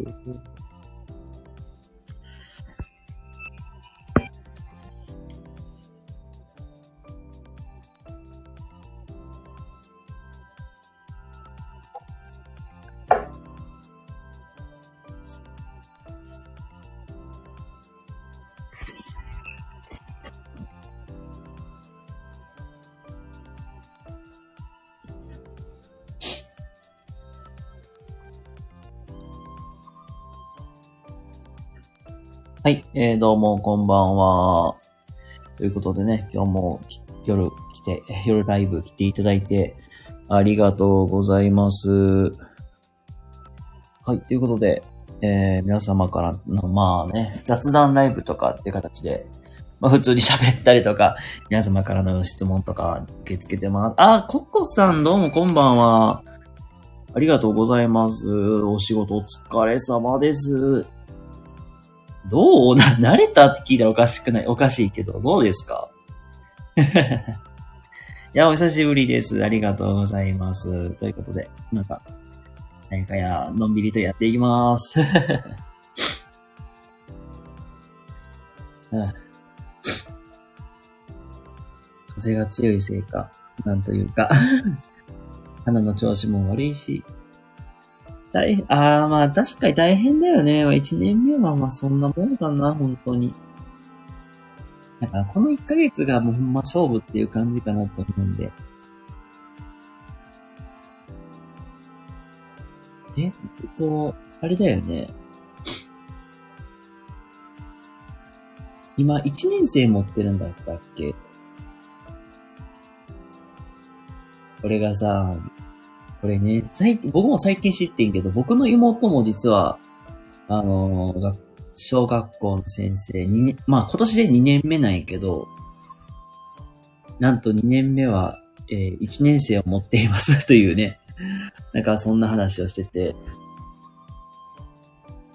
ってはい、えー、どうも、こんばんは。ということでね、今日も夜来て、夜ライブ来ていただいて、ありがとうございます。はい、ということで、えー、皆様からの、まあね、雑談ライブとかって形で、まあ普通に喋ったりとか、皆様からの質問とか受け付けてます。あ、ココさんどうもこんばんは。ありがとうございます。お仕事お疲れ様です。どう？な、慣れたって聞いたらおかしくない？おかしいけど、どうですか？いや、お久しぶりです。ありがとうございます。ということで、なんか、何かや、のんびりとやっていきます。う ん風が強いせいか、なんというか、鼻の調子も悪いし、大変、ああ、まあ確かに大変だよね。まあ一年目はまあそんなもんかな、本当に。だからこの1ヶ月がもうほんま勝負っていう感じかなと思うんで。え、えっと、あれだよね。今1年生持ってるんだったっけ？これがさ、これね、最近、僕も最近知ってんけど、僕の妹も実は、あのー小学校の先生に、まあ今年で2年目なんやけど、なんと2年目は、えー1年生を持っています というね、なんかそんな話をしてて、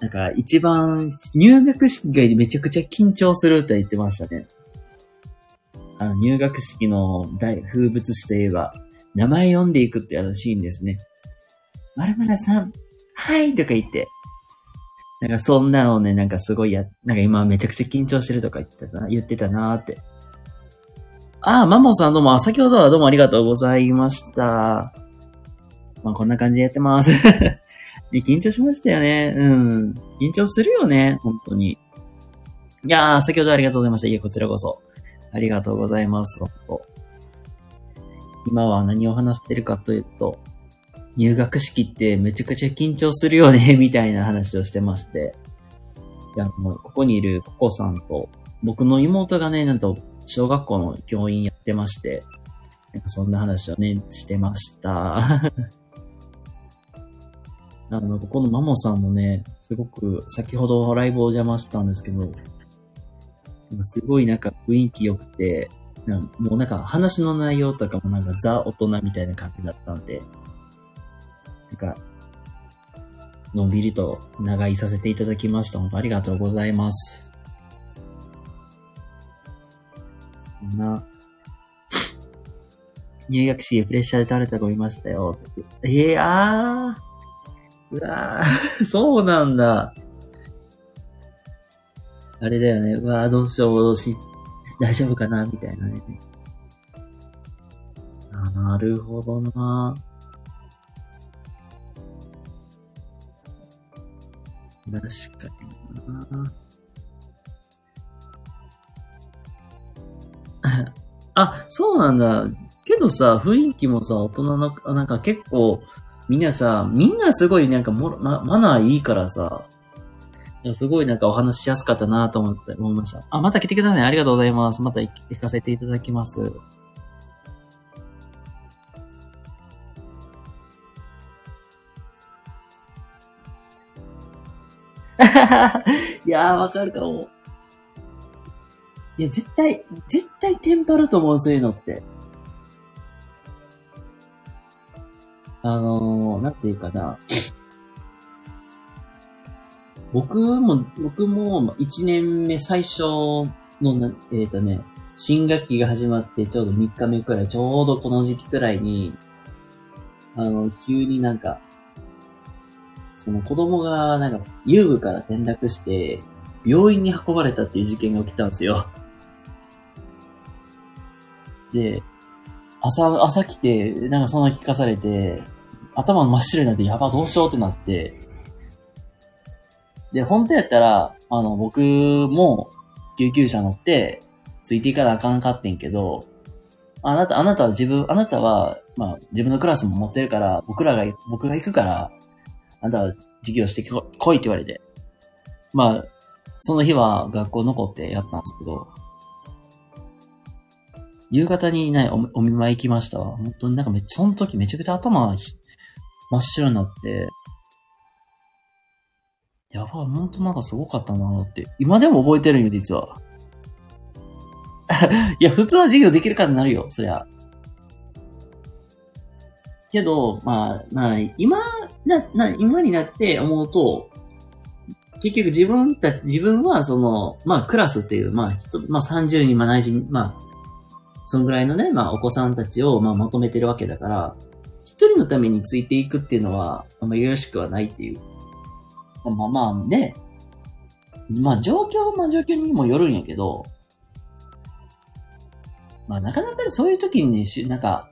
なんか一番入学式がめちゃくちゃ緊張すると言ってましたね。あの入学式の大風物詩といえば、名前読んでいくってやるシーンですね。まるまるさん、はいとか言って。なんかそんなのね、なんかすごいや、なんか今めちゃくちゃ緊張してるとか言ってたな、言ってたなーって。ああ、マモさんどうも、先ほどはどうもありがとうございました。まあこんな感じでやってます。緊張しましたよね。うん。緊張するよね、本当に。いやー、先ほどありがとうございました。いえ、こちらこそ。ありがとうございます、本当今は何を話してるかというと、入学式ってめちゃくちゃ緊張するよね、みたいな話をしてまして。いや、もう、ここにいるココさんと、僕の妹がね、なんと、小学校の教員やってまして、なんかそんな話をね、してました。あの、ここのマモさんもね、すごく、先ほどライブを邪魔したんですけど、すごいなんか雰囲気良くて、もうなんか話の内容とかもなんかザ大人みたいな感じだったんで、なんか、のんびりと長居させていただきました。本当ありがとうございます。そんな、入学式でプレッシャーで倒れた子いましたよ。いやー、うわー、そうなんだ。あれだよね。うわー、どうしよう、どうし、大丈夫かな？みたいなね。あなるほどな。確かにな。あ、そうなんだ。けどさ、雰囲気もさ、大人の、なんか結構、みんなさ、みんなすごいなんかも、ま、マナーいいからさ、いやすごいなんかお話しやすかったなと思って、思いました。あ、また来てください。ありがとうございます。また行行かせていただきます。いやー、わかるかも。いや、絶対、絶対テンパると思う、そういうのって。あのー、なんていうかな。僕も、僕も1年目最初のな、えっ、とね、新学期が始まってちょうど3日目くらい、ちょうどこの時期くらいに、あの、急になんか、その子供がなんか遊具から転落して、病院に運ばれたっていう事件が起きたんですよ。で、朝、朝来て、なんかそんな聞かされて、頭真っ白になって、やば、どうしようってなって、で、本当やったら、あの、僕も救急車乗って、ついていかなあかんかってんけど、あなた、あなたは自分、あなたは、まあ、自分のクラスも持ってるから、僕らが、僕が行くから、あなたは授業してこ来いって言われて。まあ、その日は学校残ってやったんですけど、夕方にね、おお見舞い行きましたわ。本当になんかめっちゃ、その時めちゃくちゃ頭真っ白になって、やばい、本当なんかすごかったなって。今でも覚えてるんよ、実は。いや、普通は授業できるかになるよ、そりゃ。けど、まあ、まあ、今、な、な、今になって思うと、結局自分た、自分はその、まあクラスっていう、まあ人、まあ30人、まあ内人、まあ、そのぐらいのね、まあお子さんたちを、まあまとめてるわけだから、一人のためについていくっていうのは、あんまよろしくはないっていう。まあまあね、まあ状況、まあ状況にもよるんやけど、まあなかなかそういう時にね、しなんか、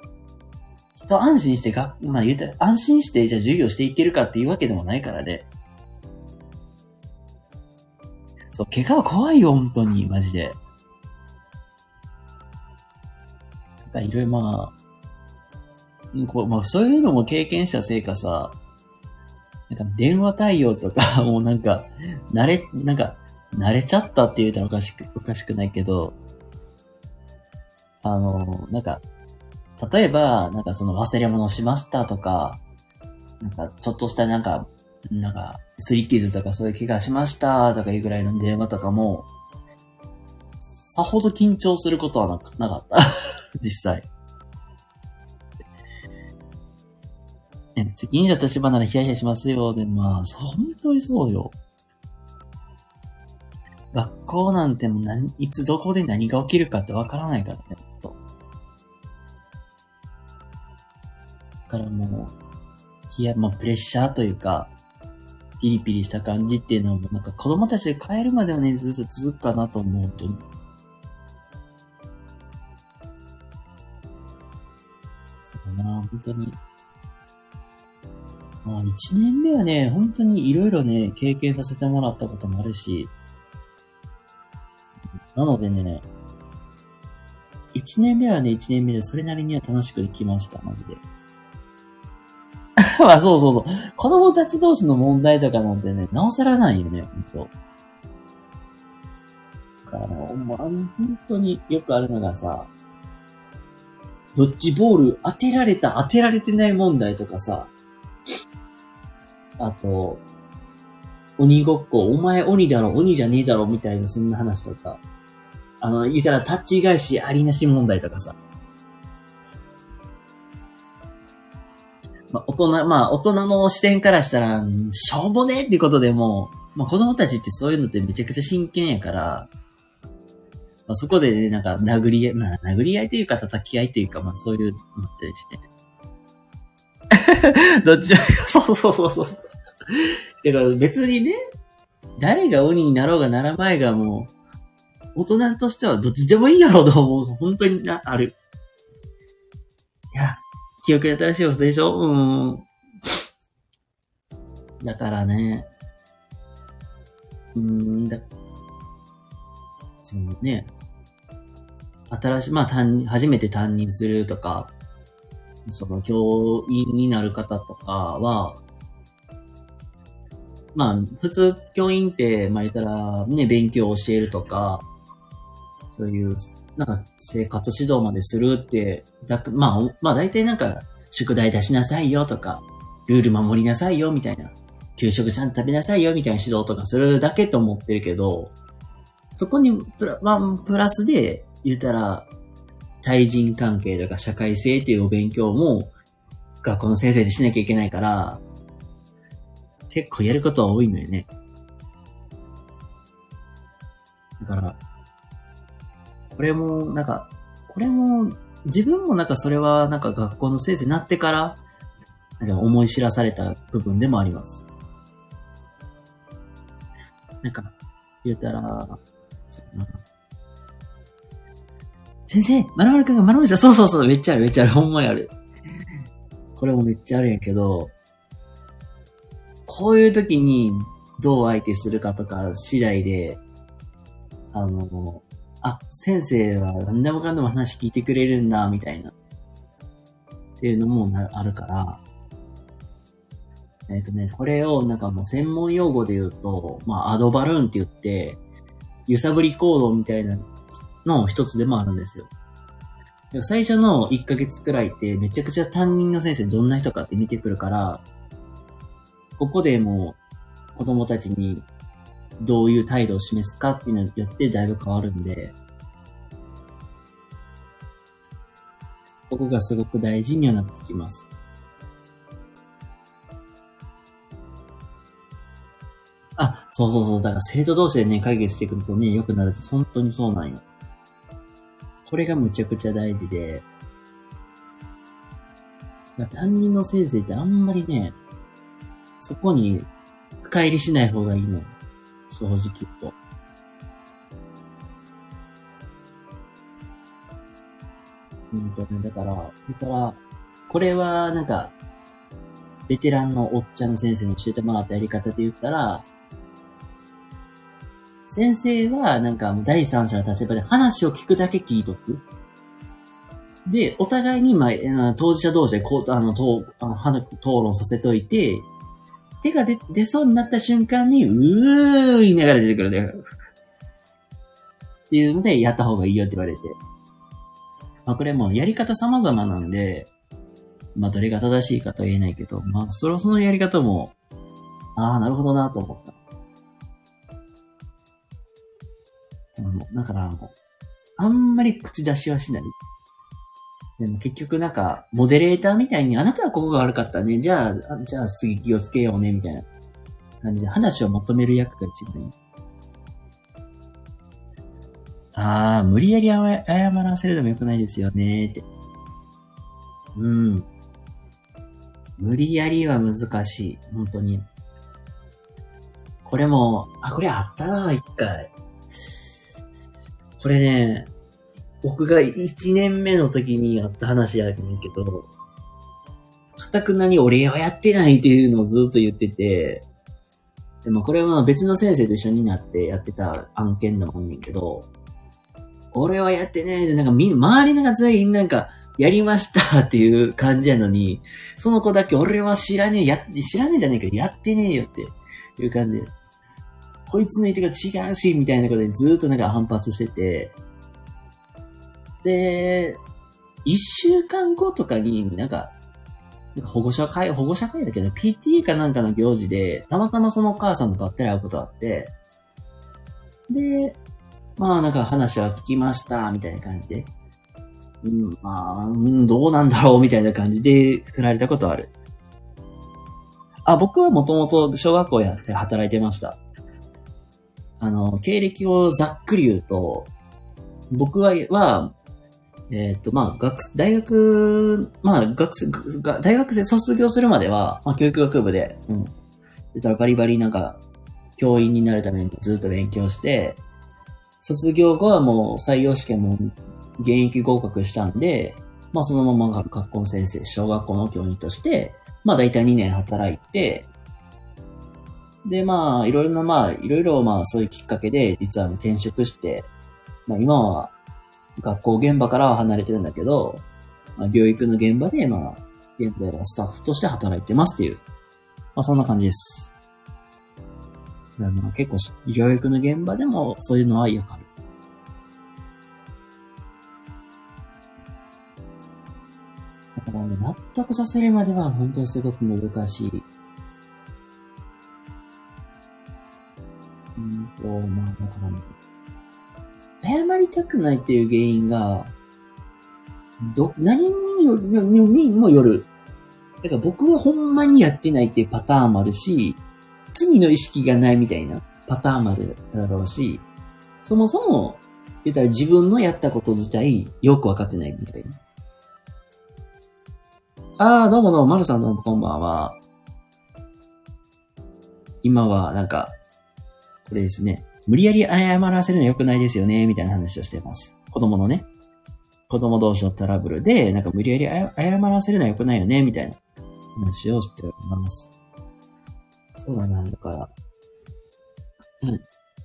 人安心してが、まあ言うたら、安心してじゃあ授業していけるかっていうわけでもないからね。そう、怪我は怖いよ、本当に、マジで。なんかいろいろまあ、こうまあそういうのも経験したせいかさ、なんか電話対応とか、もうなんか、慣れ、なんか、慣れちゃったって言うたらおかしく、おかしくないけど、あの、なんか、例えば、なんかその忘れ物しましたとか、なんかちょっとしたなんか、なんか、スリッキーズとかそういう怪我しましたとかいうぐらいの電話とかも、さほど緊張することはなかった。実際。ね、責任者立場ならヒヤヒヤしますよ。で、まあ、そう本当にそうよ。学校なんてもう何、いつどこで何が起きるかってわからないからね、と。だからもう、いや、まあ、プレッシャーというか、ピリピリした感じっていうのも、なんか子供たちで帰るまではね、ずっと続くかなと思うと。そうだな、本当に。まあ、一年目はね、本当にいろいろね、経験させてもらったこともあるし、なのでね、一年目はね、一年目でそれなりには楽しくできました、マジで。まあそうそうそう。子供たち同士の問題とかなんてね、なおさらないよね、ほんと。だからね、もう本当によくあるのがさ、ドッジボール当てられた、当てられてない問題とかさ、あと、鬼ごっこ、お前鬼だろ、鬼じゃねえだろ、みたいなそんな話とか、あの、言ったらタッチ返しありなし問題とかさ、まあ、大人、まあ、大人の視点からしたら、しょうもねえってことでも、まあ、子供たちってそういうのってめちゃくちゃ真剣やから、まあ、そこでね、なんか、殴り合い、まあ、殴り合いというか、叩き合いというか、まあ、そういうのってして。どっちも、そうそうそうそう。だか別にね、誰が鬼になろうがならまいがもう、大人としてはどっちでもいいやろうと思う。本当にな、ある。いや、記憶に新しい嘘でしょ？うん。だからね。うんだ。そのね。新しい、まあ担、初めて担任するとか、その教員になる方とかは、まあ、普通教員って、まあ言ったら、ね、勉強を教えるとか、そういう、なんか生活指導までするって、だまあ、まあ大体なんか、宿題出しなさいよとか、ルール守りなさいよみたいな、給食ちゃんと食べなさいよみたいな指導とかするだけと思ってるけど、そこにプラ、まあ、プラスで言ったら、対人関係とか社会性っていうお勉強も、学校の先生でしなきゃいけないから、結構やることは多いのよね。だから、これも、なんか、これも、自分もなんかそれはなんか学校の先生になってから、なんか思い知らされた部分でもあります。なんか、言うたら、先生、まるまるくんがまるまるした。そうそうそう、めっちゃある、めっちゃある。ほんまにある。これもめっちゃあるんやけど、こういう時にどう相手するかとか次第で、あの、あ、先生は何でもかんでも話聞いてくれるんだ、みたいな。っていうのもあるから、えっ、とね、これをなんかもう専門用語で言うと、まあアドバルーンって言って、揺さぶり行動みたいなの一つでもあるんですよ。最初の1ヶ月くらいってめちゃくちゃ担任の先生どんな人かって見てくるから、ここでもう子供たちにどういう態度を示すかっていうのによってだいぶ変わるんで、ここがすごく大事にはなってきます。あ、そうそうそう。だから生徒同士でね、会議してくるとね、良くなると本当にそうなんよ。これがむちゃくちゃ大事で、担任の先生ってあんまりね、そこに深入りしない方がいいの。正直言うと。うんとね、だから、言ったら、これはなんか、ベテランのおっちゃんの先生に教えてもらったやり方で言ったら、先生はなんか第三者の立場で話を聞くだけ聞いとく。で、お互いに、まあ、当事者同士でこう、あの、討あの討論させといて、手が出、出そうになった瞬間に、うー言いながら出てくるね。っていうので、やった方がいいよって言われて。まあ、これもやり方様々なんで、まあ、どれが正しいかとは言えないけど、まあ、それはそのやり方も、ああ、なるほどなと思った。だから、あのあんまり口出しはしない。でも結局なんか、モデレーターみたいに、あなたはここが悪かったね。じゃあ、じゃあ次気をつけようね、みたいな感じで話を求める役が一番いい。ああ、無理やり謝らせるのも良くないですよね、って。うん。無理やりは難しい。本当に。これも、あ、これあったな、一回。これね、僕が1年目の時にやった話やねんけど、かたくなに俺はやってないっていうのをずっと言ってて、でもこれは別の先生と一緒になってやってた案件でもんねんけど、俺はやってねえで、なんかみ、周りのが全員なんか、やりましたっていう感じやのに、その子だけ俺は知らねえ、や、知らねえじゃねえけど、やってねえよっていう感じ。こいつの言ってが違うし、みたいなことでずっとなんか反発してて、で、一週間後とかになんか、なんか保護者会、保護者会だけど、PT かなんかの行事で、たまたまそのお母さんとばったり会うことあって、で、まあなんか話は聞きました、みたいな感じで。うん、まあ、うん、どうなんだろう、みたいな感じで振られたことある。あ、僕はもともと小学校やって働いてました。あの、経歴をざっくり言うと、僕は、はえっ、と、まあ、学、大学、まあ、学生、大学生卒業するまでは、まあ、教育学部で、うん。言ったらバリバリなんか、教員になるためにずっと勉強して、卒業後はもう採用試験も現役合格したんで、まあそのまま学校の先生、小学校の教員として、まあ大体2年働いて、でまあいろいろなまあいろいろまあそういうきっかけで実は転職して、まあ今は学校現場からは離れてるんだけど、まあ、療育の現場でまあ現在はスタッフとして働いてますっていう、まあそんな感じです。まあ結構療育の現場でもそういうのはよくある。だからね、納得させるまでは本当にすごく難しい。うんと、まあ、だからね、謝りたくないっていう原因が、ど、何による、ににもよる。だから僕はほんまにやってないっていうパターンもあるし、罪の意識がないみたいなパターンもあるだろうし、そもそも、言ったら自分のやったこと自体よくわかってないみたいな。ああ、どうもどうも、まるさんどうもこんばんは。今は、なんか、これですね。無理やり謝らせるの良くないですよね、みたいな話をしてます。子供のね。子供同士のトラブルで、なんか無理やり謝らせるのは良くないよね、みたいな話をしております。そうだな、だから、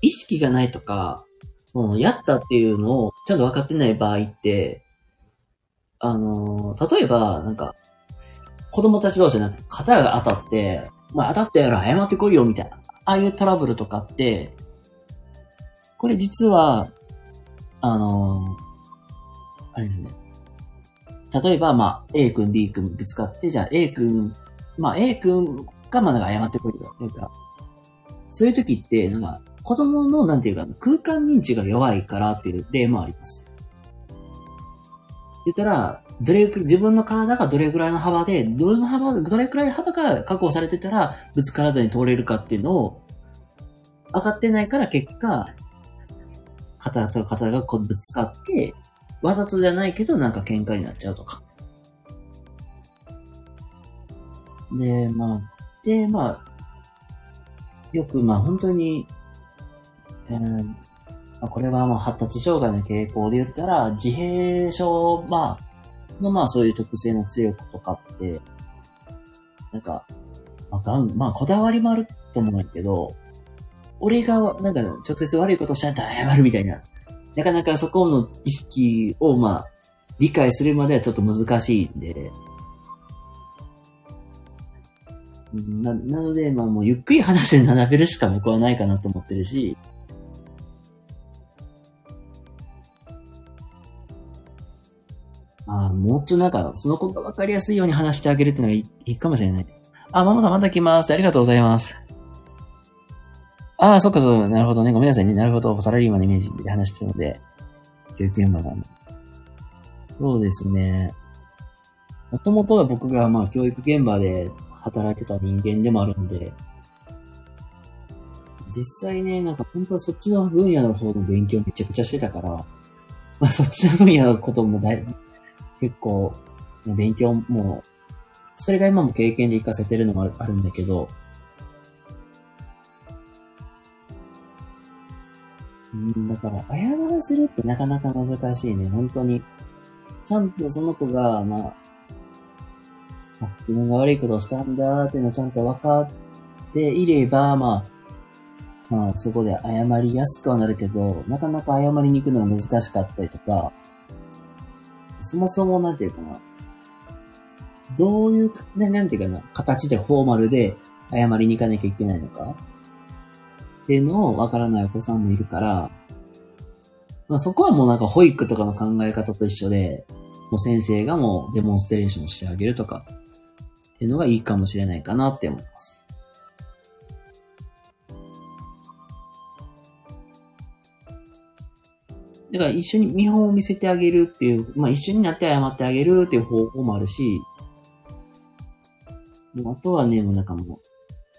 意識がないとか、その、やったっていうのをちゃんと分かってない場合って、あの、例えば、なんか、子供たち同士で肩が当たって、お前当たったやろ、謝ってこいよ、みたいな。ああいうトラブルとかって、これ実は、あのー、あれですね。例えば、まあ、A 君、B 君ぶつかって、じゃあ A 君、まあ A 君がまあなんか謝ってこいと。なんか、そういう時って、なんか、子供の、なんていうか、空間認知が弱いからっていう例もあります。言ったら、どれ、自分の体がどれぐらいの幅で、どれの幅、どれくらい幅が確保されてたら、ぶつからずに通れるかっていうのを、分かってないから結果、肩と肩がこうぶつかって、わざとじゃないけどなんか喧嘩になっちゃうとか。で、まあ、で、まあ、よく、まあ本当に、えー、まあ、これはまあ発達障害の傾向で言ったら、自閉症、まあ、のまあそういう特性の強い子とかって、なんか、まあ、がん、まあこだわりもあると思うけど、俺がなんか直接悪いことしたんだったら謝るみたいななかなかそこの意識を、まあ、理解するまではちょっと難しいんで、な、なので、まあもうゆっくり話で並べるしか僕はないかなと思ってるし、あもっとなんか、その子がわかりやすいように話してあげるっていうのがいいかもしれない。あ、ママさんまた来ます。ありがとうございます。ああ、そっかそっか、なるほどね。ごめんなさいね。なるほど。サラリーマンのイメージで話してるので、教育現場が、ね。そうですね。もともとは僕が、まあ、教育現場で働いてた人間でもあるんで、実際ね、なんか本当はそっちの分野の方の勉強めちゃくちゃしてたから、まあそっちの分野のこともだいぶ、結構、勉強も、それが今も経験で活かせてるのもあるんだけど、うん、だから、謝らせるってなかなか難しいね、本当に。ちゃんとその子が、まあ、自分が悪いことをしたんだっていうのをちゃんと分かっていれば、まあ、まあ、そこで謝りやすくはなるけど、なかなか謝りに行くのが難しかったりとか、そもそもなんていうかな、どういう、なんていうかな、形でフォーマルで謝りに行かなきゃいけないのか。っていうのをわからないお子さんもいるから、まあ、そこはもうなんか保育とかの考え方と一緒で、もう先生がもうデモンストレーションしてあげるとか、っていうのがいいかもしれないかなって思います。だから一緒に見本を見せてあげるっていう、まあ一緒になって謝ってあげるっていう方法もあるし、もうあとはね、もうなんかもう、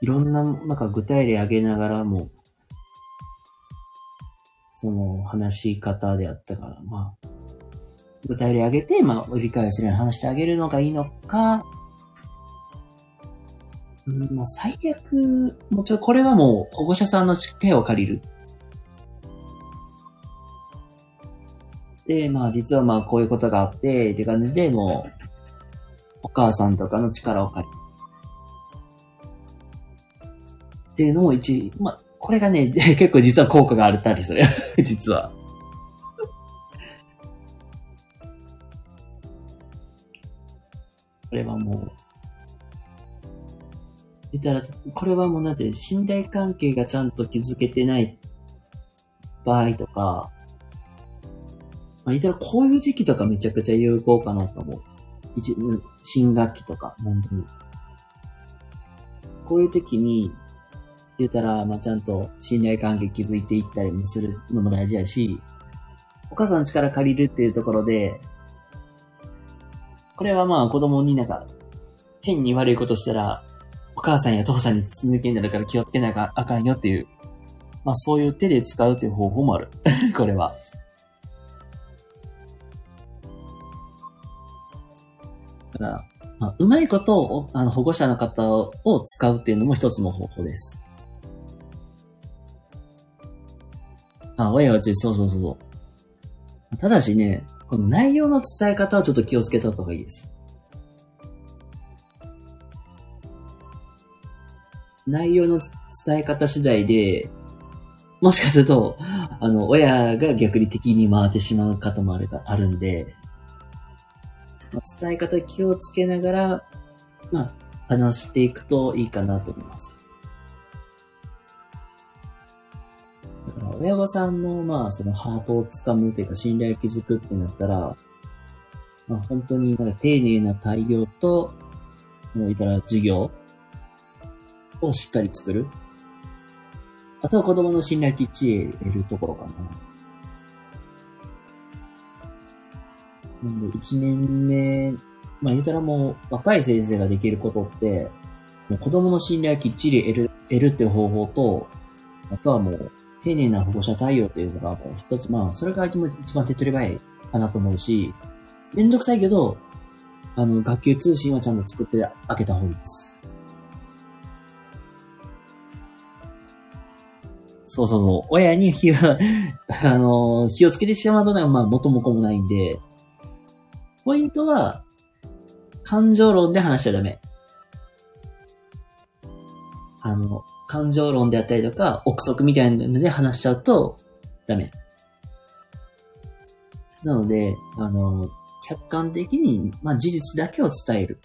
いろんな、なんか具体例挙げながらも、その話し方であったから、まあ、具体例挙げて、まあ、理解するように話してあげるのがいいのか、うん、まあ、最悪、もうちょ、これはもう保護者さんの手を借りる。で、まあ、実はまあ、こういうことがあって、って感じで、もう、お母さんとかの力を借りる。っていうのを一、まあ、これがね、結構実は効果があったりする。実は。これはもう、言ったら、これはもうなんて、信頼関係がちゃんと築けてない場合とか、まあ、言ったらこういう時期とかめちゃくちゃ有効かなと思う。一、新学期とか、本当に。こういう時に、言うたら、まあ、ちゃんと信頼関係築いていったりもするのも大事やし、お母さんの力借りるっていうところで、これはまあ子供になんか、変に悪いことしたら、お母さんや父さんに筒抜けになるから気をつけなきゃあかんよっていう、まあそういう手で使うっていう方法もある。これは。だから、まあ、うまいことを、あの、保護者の方を使うっていうのも一つの方法です。あ、親がついそうそうそうそう。ただしね、この内容の伝え方はちょっと気をつけた方がいいです。内容の伝え方次第で、もしかすると、あの、親が逆に敵に回ってしまう方もあるあるんで、まあ伝え方気をつけながら、まあ、話していくといいかなと思います。親御さんの、まあ、そのハートをつかむというか、信頼を築くってなったら、まあ、本当になんか丁寧な対応と、もう言ったら授業をしっかり作る。あとは子供の信頼きっちり得るところかな。なんで、1年目、まあ言うたらもう若い先生ができることって、もう子供の信頼きっちり得る、得るっていう方法と、あとはもう丁寧な保護者対応というのが一つ、まあそれが一番手っ取り早いかなと思うし、めんどくさいけど、あの、学級通信はちゃんと作ってあげた方がいいです。そうそうそう。親に火は、あの、火をつけてしまうとね、まあ元も子もないんで、ポイントは、感情論で話しちゃダメ。あの、感情論であったりとか、憶測みたいなので話しちゃうと、ダメ。なので、あの、客観的に、まあ、事実だけを伝える。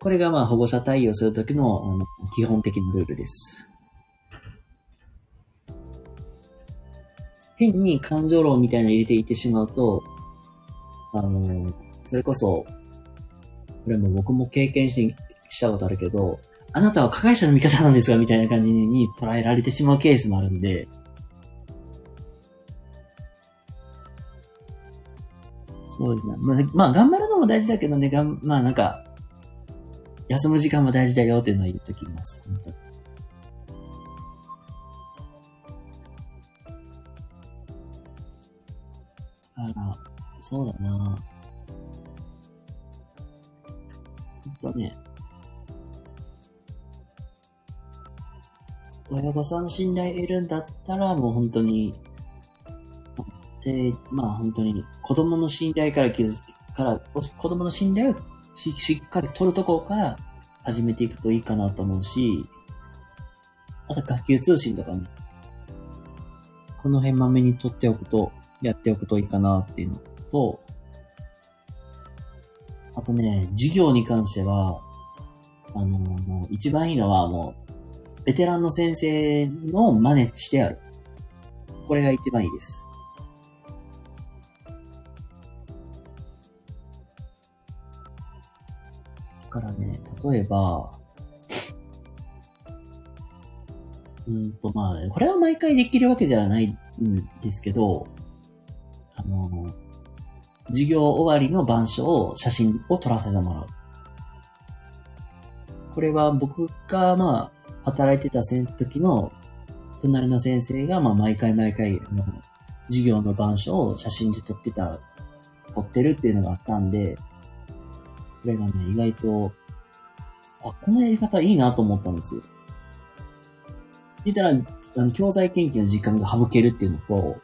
これが、まあ、保護者対応するときの、あの、基本的なルールです。変に感情論みたいなの入れていってしまうと、あの、それこそ、これも僕も経験ししたことあるけど、あなたは加害者の味方なんですか？みたいな感じに捉えられてしまうケースもあるんで、そうですね。まあ、まあ、頑張るのも大事だけどね、がん、まあなんか、休む時間も大事だよっていうのは言っときます。本当にあら、そうだなほんとね。親御さんの信頼得るんだったら、もう本当に、で、まあ本当に、子供の信頼から気づき、から、子供の信頼をししっかり取るところから始めていくといいかなと思うし、あと学級通信とかね、この辺まめに取っておくと、やっておくといいかなっていうのと、あとね、授業に関しては、あの、もう一番いいのはもう、ベテランの先生の真似してやる。これが一番いいです。だからね、例えば、うんと、まあ、これは毎回できるわけではないんですけど、あの、授業終わりの板書を、写真を撮らせてもらう。これは僕が、まあ、働いてた時の、隣の先生が、まあ、毎回毎回、あの授業の板書を写真で撮ってた、撮ってるっていうのがあったんで、これがね、意外と、あ、このやり方いいなと思ったんですよ。言ったら、あの、教材研究の時間が省けるっていうのと、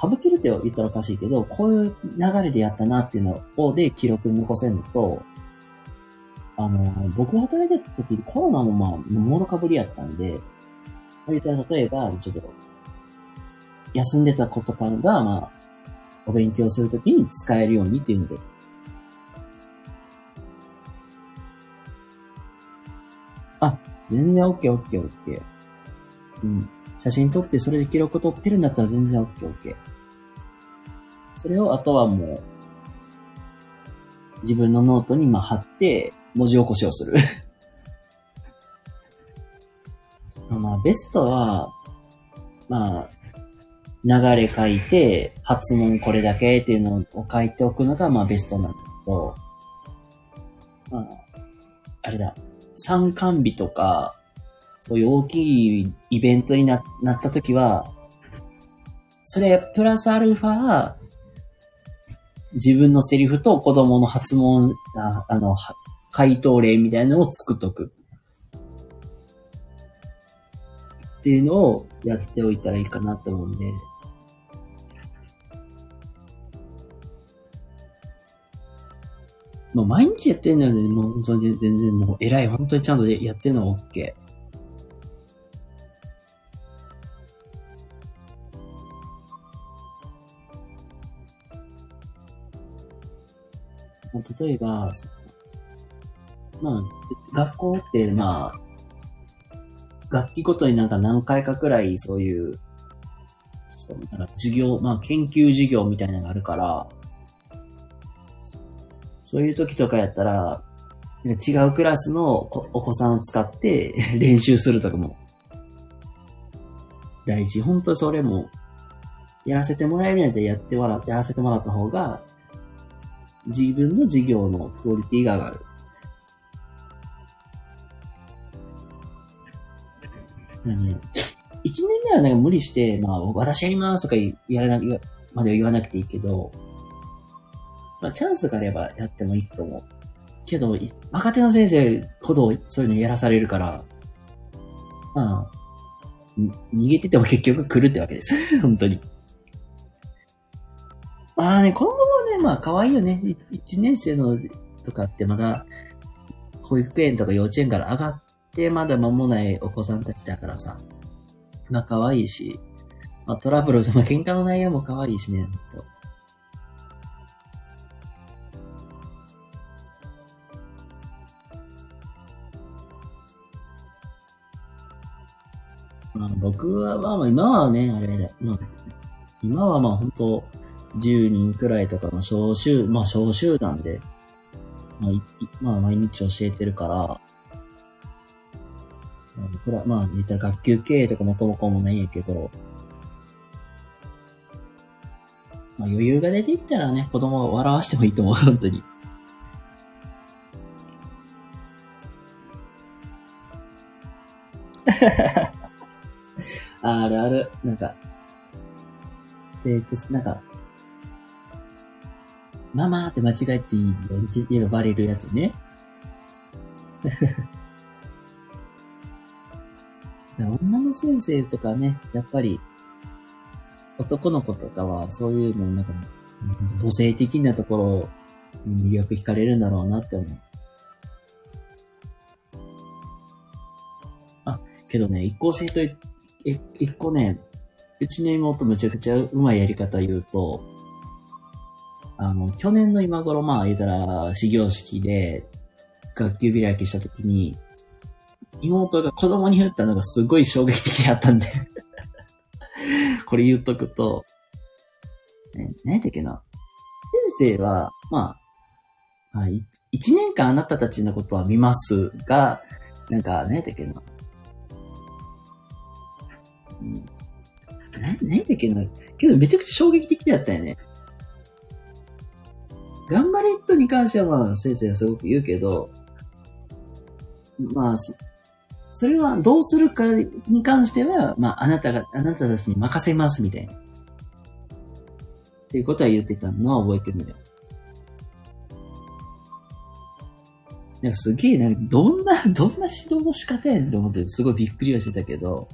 省けるって言ったらおかしいけど、こういう流れでやったなっていうのをで記録に残せるのと、あの、僕が働いてた時コロナもまあ、もろかぶりやったんで、言った例えば、ちょっと、休んでた子とかが、まあ、お勉強するときに使えるようにっていうので、あ、全然 OK、OK、OK。うん。写真撮ってそれで記録撮ってるんだったら全然 OK、OK。それをあとはもう、自分のノートにまあ貼って、文字起こしをする。まあ、ベストは、まあ、流れ書いて、発問これだけっていうのを書いておくのが、まあ、ベストなんだけど、まあ、あれだ、参観日とか、そういう大きいイベントにななった時は、それ、プラスアルファ、自分のセリフと子供の発問、ああの、回答例みたいなのを作っとく。っていうのをやっておいたらいいかなと思うんで。もう毎日やってるので、もう本当に全然もう偉い、本当にちゃんとやってるのは OK。例えば、まあ、学校って、まあ、楽器ごとになんか何回かくらいそういう、そうなんか授業、まあ研究授業みたいなのがあるから、そういう時とかやったら、違うクラスのお子さんを使って 練習するとかも大事。本当それも、やらせてもらえるんでやってもらって、やらせてもらった方が、自分の授業のクオリティが上がる。ね、一年目はなんか無理して、まあ、私やりますとかやらな、までは言わなくていいけど、まあ、チャンスがあればやってもいいと思う。けど、若手の先生ほどそういうのやらされるから、まあ、逃げてても結局来るってわけです。本当に。まあね、今後もね、まあ可愛いよね。一年生のとかってまだ、保育園とか幼稚園から上がってまだ間もないお子さんたちだからさ。まあ可愛いし、まあトラブル、まあ喧嘩の内容も可愛いしね、ほんと。まあ僕は、まあ今はね、あれだ、まあ、今はまあ本当10人くらいとかの小集、まあ小集団で、まあ、まあ毎日教えてるから、僕ら、まあ言ったら学級経営とかもともともないんやけど、まあ余裕が出てきたらね、子供を笑わしてもいいと思う、本当に。あるある。なんか、生徒、なんか、ママって間違えていい呼ばれるやつね。女の先生とかね、やっぱり、男の子とかはそういうのなんか、母性的なところに魅力惹かれるんだろうなって思う。あ、けどね、一個教えと、一個ね、うちの妹むちゃくちゃうまいやり方言うと、あの、去年の今頃、まあ言うたら、始業式で、学級開きしたときに、妹が子供に言ったのがすごい衝撃的だったんで これ言っとくと、ね、何だっけな。先生は、まあ、はい、一年間あなたたちのことは見ますが、なんか、何だっけな。うん。何だっけな。けどめちゃくちゃ衝撃的だったよね。頑張れ人に関してはまあ先生はすごく言うけど、まあ、それはどうするかに関しては、まああなたが、あなたたちに任せますみたいな。っていうことは言ってたのは覚えてるのよ。なんかすげえ、なんかどんな、どんな指導の仕方やねんと思って、すごいびっくりはしてたけど、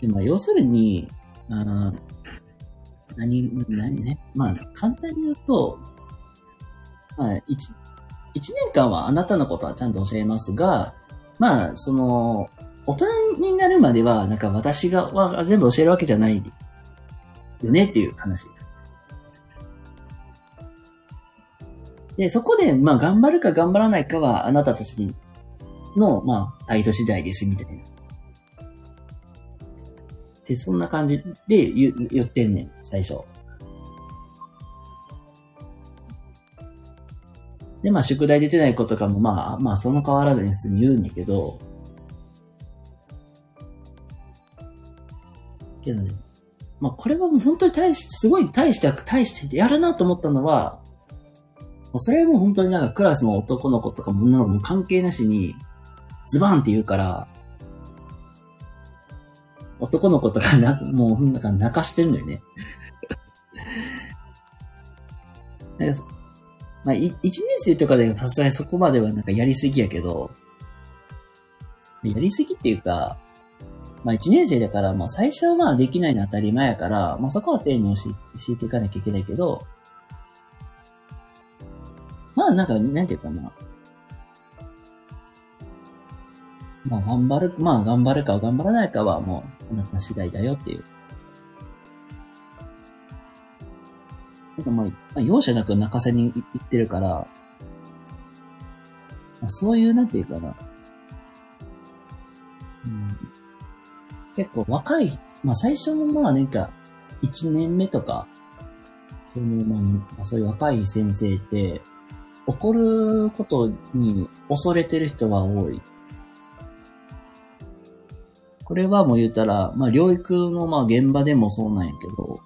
で、まあ、要するに、あの、何、何ね。まあ、簡単に言うと、まあ、一、一年間はあなたのことはちゃんと教えますが、まあ、その、大人になるまでは、なんか私がは全部教えるわけじゃないよねっていう話。で、そこで、まあ、頑張るか頑張らないかは、あなたたちの、まあ、態度次第です、みたいな。で、そんな感じで言言ってんねん、最初。で、まあ、宿題出てない子とかも、まあ、まあ、その変わらずに普通に言うんだけど、けどね、まあ、これはもう本当に大し、すごい大して、大してやるなと思ったのは、もうそれはもう本当になんかクラスの男の子とかも女の子も関係なしに、ズバンって言うから、男の子とかな、もうなんか泣かしてるのよね。まあ、い一年生とかでさすがにそこまではなんかやりすぎやけど、やりすぎっていうか、まあ一年生だからもう最初はまあできないのは当たり前やから、まあそこは丁寧に教え教えていかなきゃいけないけど、まあなんか、なんていうかな。まあ頑張る、まあ頑張るか頑張らないかはもうあなた次第だよっていう。なんかまあ、容赦なく泣かせに行ってるから、まあ、そういう、なんていうかな。うん、結構若い、まあ最初のまあなんか、1年目とか、そのまあ、まあ、そういう若い先生って、怒ることに恐れてる人は多い。これはもう言ったら、まあ療育のまあ現場でもそうなんやけど、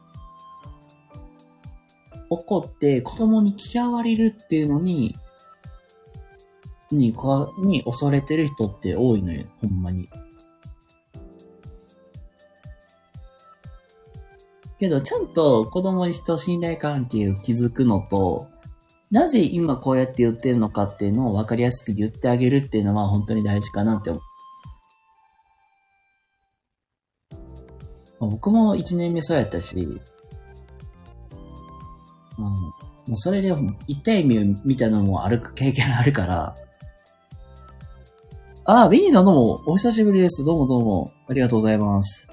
怒って子供に嫌われるっていうのに、に、こに恐れてる人って多いのよ、ほんまに。けど、ちゃんと子供と信頼関係を築くのと、なぜ今こうやって言ってるのかっていうのを分かりやすく言ってあげるっていうのは本当に大事かなって思う。僕も1年目そうやったし、うん。もうそれで痛い目を見たのもある、経験あるから。ああ、ベニーさんどうも、お久しぶりです。どうもどうも、ありがとうございます。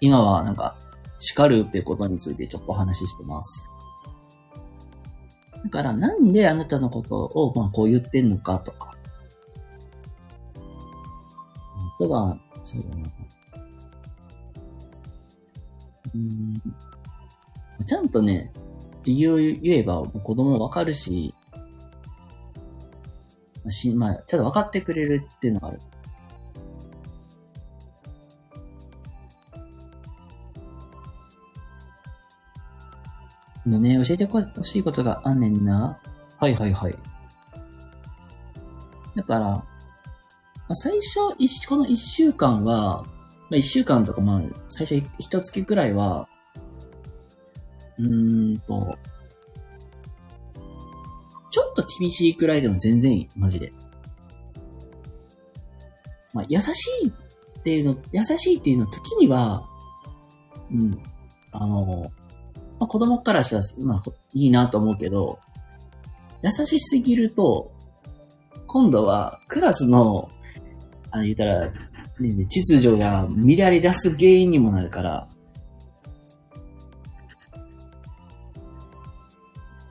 今はなんか、叱るってことについてちょっとお話ししてます。だから、なんであなたのことを、まあ、こう言ってんのかとか。あとは、そうだな。うんちゃんとね、理由を言えば子供わかるし、し、まあ、ちゃんと分かってくれるっていうのがある。のね、教えてほしいことがあんねんな。はいはいはい。だから、まあ最初、この一週間は、まあ一週間とかまあ、最初一月くらいは、うーんと、ちょっと厳しいくらいでも全然いい。マジで。まあ、優しいっていうの、優しいっていうの時には、うん、あの、まあ、子供からしたら、まあ、いいなと思うけど、優しすぎると、今度はクラスの、あの、言ったら、ね、秩序が乱れ出す原因にもなるから、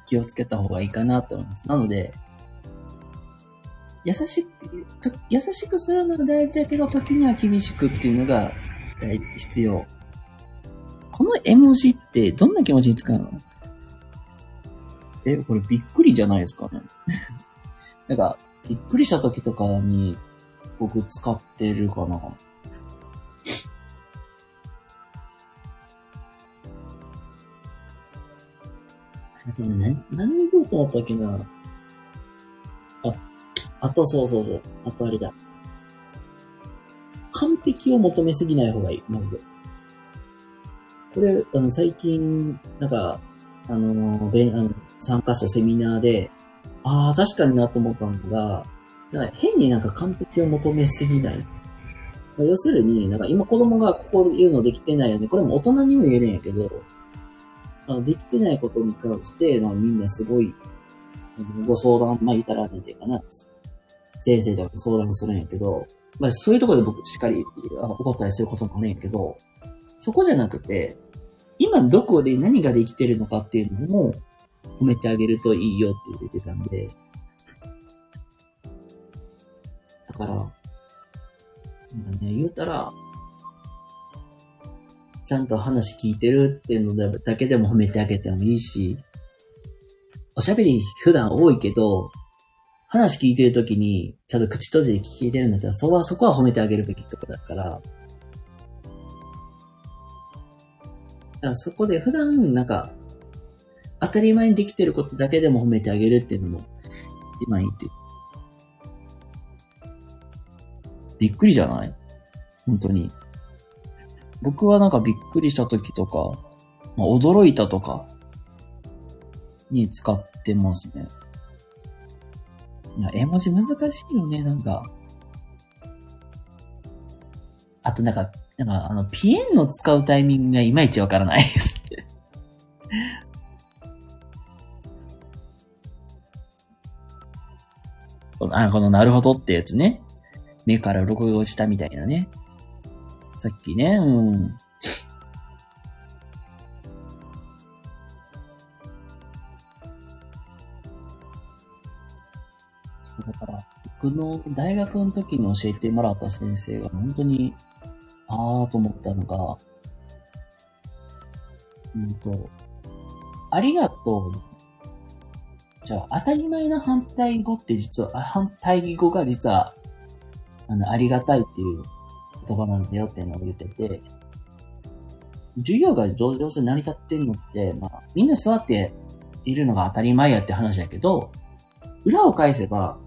気をつけた方がいいかなと思います。なので、優しく、優しくするのが大事だけど、時には厳しくっていうのが必要。この絵文字ってどんな気持ちに使うの？え、これびっくりじゃないですかね。なんか、びっくりした時とかに僕使ってるかな。あとね、何言おうと思ったっけな。あ、あとそうそうそう。あとあれだ。完璧を求めすぎない方がいい、マジで。これ、あの、最近、なんか、あの、べあの参加したセミナーで、ああ、確かになと思ったのが、なんか変になんか完璧を求めすぎない。要するに、なんか今子供がここ言うのできてないよね。これも大人にも言えるんやけど、あの、できてないことに関して、まあ、みんなすごい、ご相談、まあ、言ったら、なんていうかな、先生とか相談するんやけど、まあ、そういうところで僕しっかり怒ったりすることもあるんやけど、そこじゃなくて、今どこで何ができてるのかっていうのも褒めてあげるといいよって言ってたんで、から、なんかね、言うたら、ちゃんと話聞いてるっていうのだけでも褒めてあげてもいいし、おしゃべり普段多いけど、話聞いてるときに、ちゃんと口閉じて聞いてるんだったら、そこは、そこは褒めてあげるべきとこだから、だからそこで普段、なんか、当たり前にできてることだけでも褒めてあげるっていうのも、一番いいっていう。びっくりじゃない？本当に。僕はなんかびっくりした時とか、まあ、驚いたとか、に使ってますね。いや、絵文字難しいよね、なんか。あとなんか、なんか、あの、ピエンの使うタイミングがいまいちわからない です。あ、このなるほどってやつね。目から鱗が落ちたみたいなね。さっきね、うん。そうだから、僕の大学の時に教えてもらった先生が本当に、あーと思ったのが、うんと、ありがとう。じゃあ、当たり前の反対語って実は、反対語が実は、あの、ありがたいっていう言葉なんだよっていうのを言ってて、授業が上手に成り立ってるのって、まあ、みんな座っているのが当たり前やって話だけど、裏を返せば、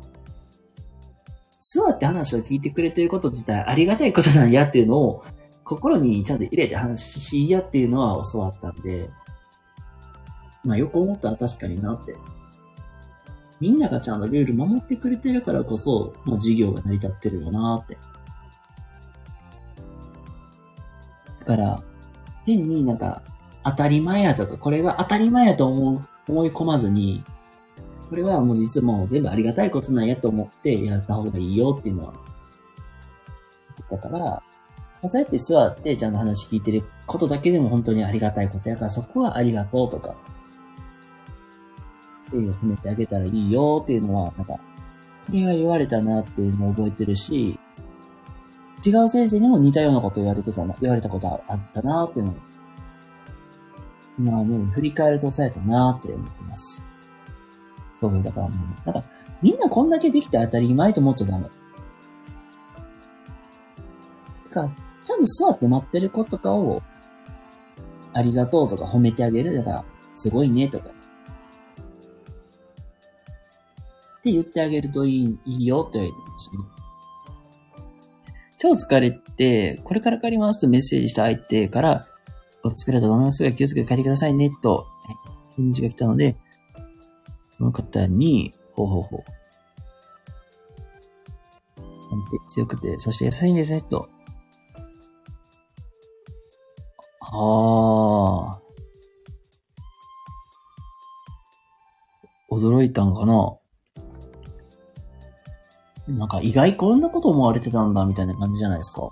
座って話を聞いてくれてること自体ありがたいことなんやっていうのを、心にちゃんと入れて話しやっていうのは教わったんで、まあよく思ったら確かになって。みんながちゃんとルール守ってくれてるからこそ、まあ授業が成り立ってるよなって。だから、変になんか、当たり前やとか、これが当たり前やと思う、思い込まずに、これはもう実はもう全部ありがたいことなんやと思ってやった方がいいよっていうのは、言ってたから、そうやって座ってちゃんと話聞いてることだけでも本当にありがたいことやから、そこはありがとうとか、手を褒めてあげたらいいよっていうのは、なんか、これが言われたなっていうのを覚えてるし、違う先生にも似たようなこと言われてたな、言われたことあったなっていうのを、今はもう振り返るとされたなって思ってます。そうそう、だからもう、なんか、みんなこんだけできて当たり前と思っちゃダメ。だか、ちゃんと座って待ってる子とかを、ありがとうとか褒めてあげる。だから、すごいねとか。って言ってあげるといい、いいよって言われてましたね。超疲れて、これから帰りますとメッセージした相手から、お疲れだと思いますが気をつけて帰ってくださいね、と、返事が来たので、その方に、ほうほうほう。強くて、そして優しいんですね、と。ああ。驚いたんかななんか意外こんなこと思われてたんだみたいな感じじゃないですか。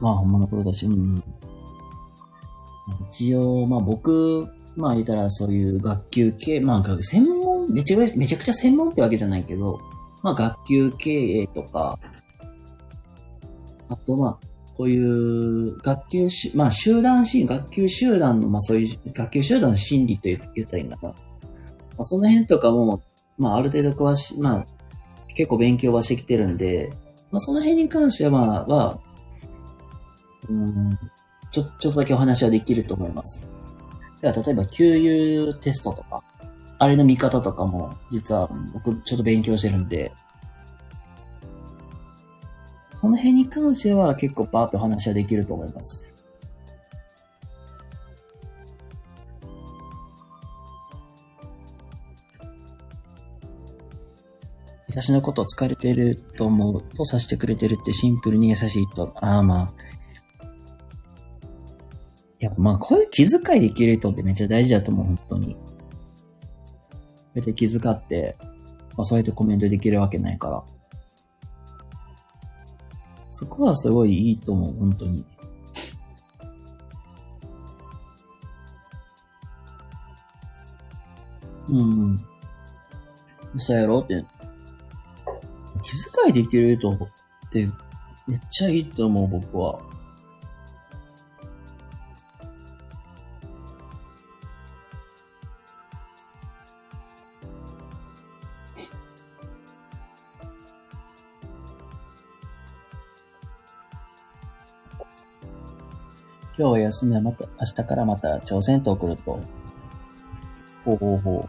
まあ、ほんまのことだし、うん。一応、まあ僕、まあ言ったらそういう学級系、まあ専門、めちゃ、めちゃくちゃ専門ってわけじゃないけど、まあ学級経営とか、あとまあ、こういう学級し、まあ集団心、学級集団の、まあそういう学級集団の心理という言ったらいいんだな。まあその辺とかも、まあある程度詳しい、まあ結構勉強はしてきてるんで、まあその辺に関しては、まあ、は、うん、ちょ、ちょっとだけお話はできると思います。では、例えば、給油テストとか、あれの見方とかも、実は僕ちょっと勉強してるんで、その辺に関しては結構パーッと話はできると思います。私のことを疲れてると思うとさせてくれてるってシンプルに優しいと。ああまあ。やっぱまあこういう気遣いできる人ってめっちゃ大事だと思う、本当に。こうやって気遣って、まあそうやってコメントできるわけないから。そこはすごいいいと思う、本当に。うんう。そやろって。気遣いできる人ってめっちゃいいと思う、僕は。今日は休みはまた、明日からまた朝鮮と送ると。ほうほうほう。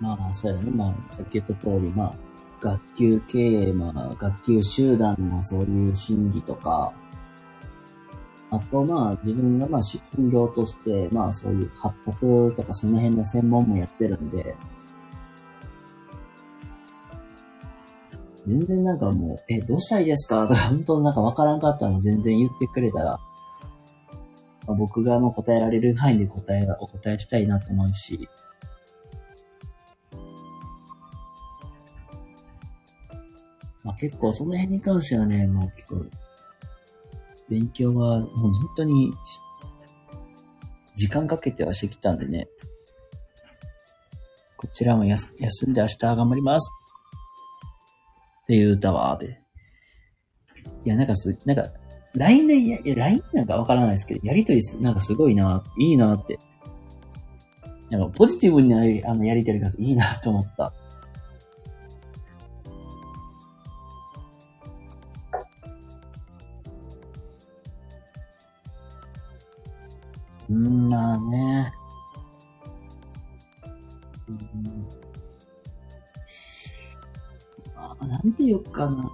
まあ、そうやね。まあ、さっき言った通り、まあ、学級経営、まあ、学級集団のそういう心理とか、あと、まあ、自分が、まあ、本業として、まあ、そういう発達とか、その辺の専門もやってるんで、全然なんかもう、え、どうしたらいいですか？とか、本当なんかわからんかったの全然言ってくれたら、まあ、僕がもう答えられる範囲で答え、お答えしたいなと思うし、まあ、結構その辺に関してはね、もう結構、勉強はもう本当に、時間かけてはしてきたんでね、こちらも休んで明日頑張りますっていう歌は、で。いや、なんかす、なんか、LINE で、いや、LINE なんかわからないですけど、やりとりす、なんかすごいな、いいなって。なんかポジティブに、あの、やりとりがいいなと思った。うん、まあね。うんあなんて言うかな。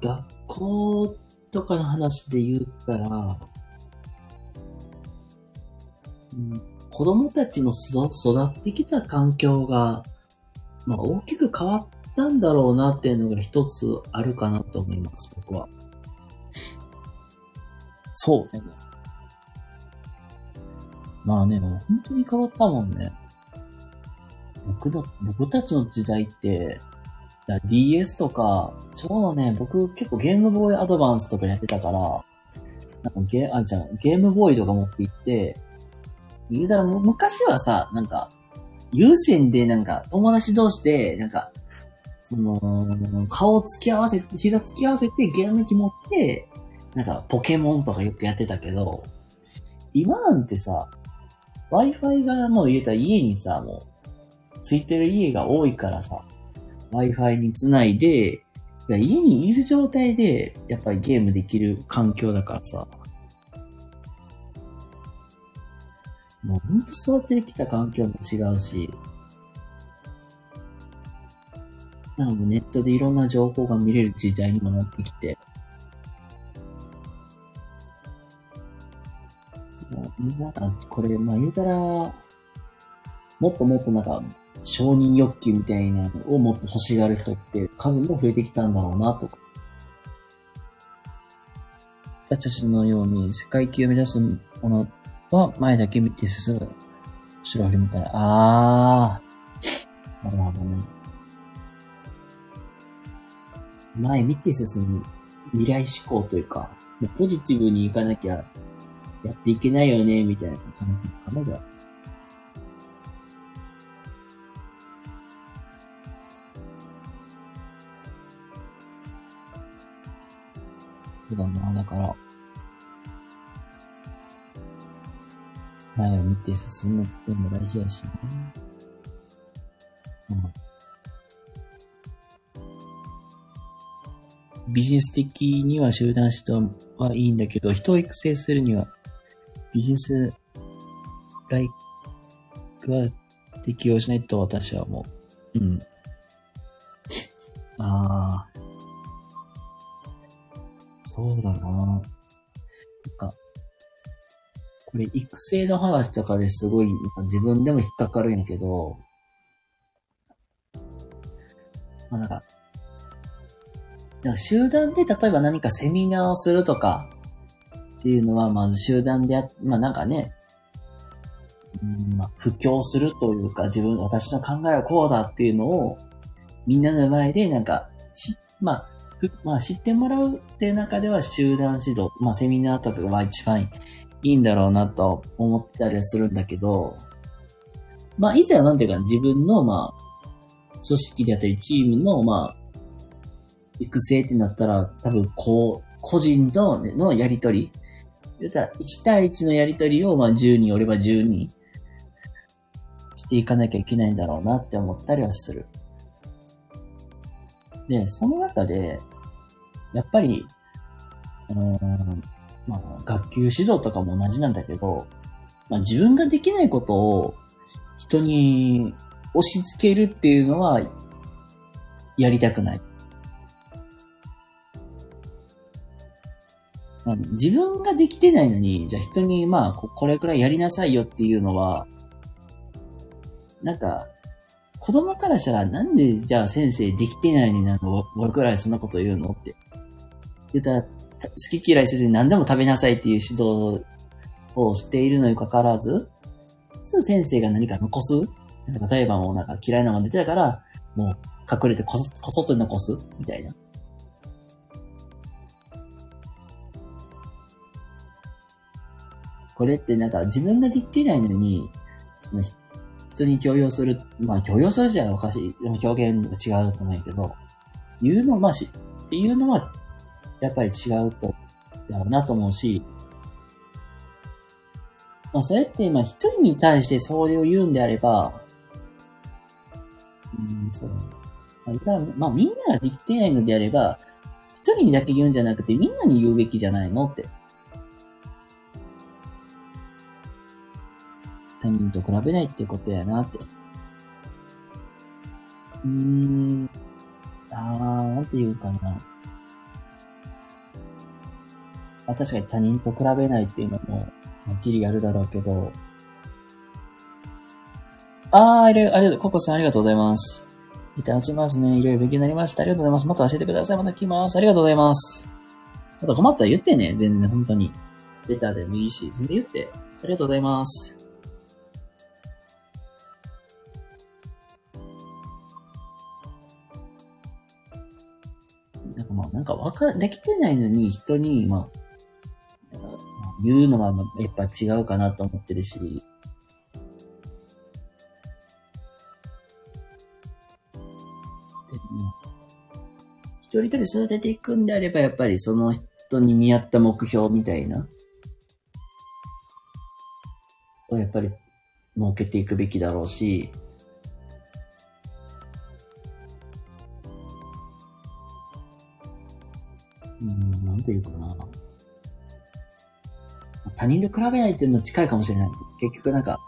学校とかの話で言ったら、うん、子供たちの育ってきた環境が、まあ、大きく変わったんだろうなっていうのが一つあるかなと思います、僕は。そうね。まあね、もう本当に変わったもんね。僕の、僕たちの時代って、DS とか、ちょうどね、僕結構ゲームボーイアドバンスとかやってたから、なんかゲ、あ、じゃゲームボーイとか持って行って、言うたら昔はさ、なんか、優先でなんか友達同士で、なんか、その、顔を突き合わせて、膝突き合わせてゲーム機持って、なんかポケモンとかよくやってたけど、今なんてさ、Wi-Fi がもう入れた家にさ、もうついてる家が多いからさ、Wi-Fi につないで、家にいる状態で、やっぱりゲームできる環境だからさ、もうほんと育ってきた環境も違うし、なんかもうネットでいろんな情報が見れる時代にもなってきて、もうみんな、これ、まあ言うたら、もっともっとなんか、承認欲求みたいなのをもっと欲しがる人って数も増えてきたんだろうなとか。私たちのように世界級を目指すものは前だけ見て進む。後ろ振り向かい。あー。なるほどね。前見て進む未来思考というか、ポジティブに行かなきゃやっていけないよね、みたいな感じかな、じゃあ。そうだな、だから、前を見て進むっても大事やしね。うん。ビジネス的には集団指導はいいんだけど、人を育成するには、ビジネスライクは適用しないと私は思う。うん。ああ。そうだななんか、これ育成の話とかですごい自分でも引っかかるんやけど、まあなんか、なんか集団で例えば何かセミナーをするとかっていうのはまず集団でや、まあなんかね、うんまあ、布教するというか自分、私の考えはこうだっていうのをみんなの前でなんか、し、まあまあ知ってもらうっていう中では集団指導、まあセミナーとかが一番いいんだろうなと思ったりはするんだけど、まあ以前はなんていうか自分のまあ組織であったりチームのまあ育成ってなったら多分こう個人とのやりとり、言ったら1対1のやりとりをまあ10人おれば10人していかなきゃいけないんだろうなって思ったりはする。で、その中で、やっぱり、あの、まあ、学級指導とかも同じなんだけど、まあ、自分ができないことを人に押し付けるっていうのは、やりたくない。自分ができてないのに、じゃあ人に、まあ、これくらいやりなさいよっていうのは、なんか、子供からしたら、なんでじゃあ先生できてないのになんか僕らにそんなこと言うのって。言ったら、好き嫌いせずに何でも食べなさいっていう指導をしているのにかかわらず、先生が何か残す例えばもうなんか嫌いなもの出てたから、もう隠れてこそこそっと残すみたいな。これってなんか自分ができてないのに、その人に強要する、まあ強要するじゃおかしい、表現が違うと思うんやけど、言うの、まあし、っていうのは、やっぱり違うと、だろうなと思うし、まあそれって、まあ一人に対してそれを言うんであれば、うん、そうだ。まあ、いたら、まあみんなができてないのであれば、一人にだけ言うんじゃなくてみんなに言うべきじゃないのって。他人と比べないってことやなって。うーん。あー、なんて言うかな。まあ確かに他人と比べないっていうのも、まあ一理あるだろうけど。あー、ありがありがとう、ココさんありがとうございます。いた落ちますね。いろいろ勉強になりました。ありがとうございます。また教えてください。また来ます。ありがとうございます。また困ったら言ってね。全然、本当に。レターでもいいし、全然言って。ありがとうございます。まあ、なんかわか、できてないのに人に、まあ、言うのはやっぱ違うかなと思ってるし、でも一人一人育てていくんであれば、やっぱりその人に見合った目標みたいな、をやっぱり設けていくべきだろうし、うん、なんていうかな。他人と比べないっていうのも近いかもしれない。結局なんか、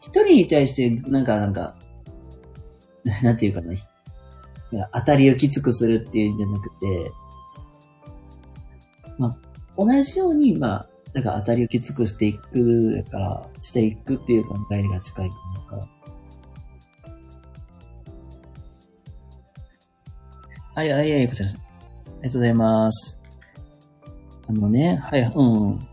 一人に対して、なんか、なんか、なんていうかな。か当たりをきつくするっていうんじゃなくて、まあ、同じように、まあ、なんか当たりをきつくしていく、だから、していくっていう考えが近いかな。あいやいやいや、こちらです。ありがとうございます。あのね、はい、うん。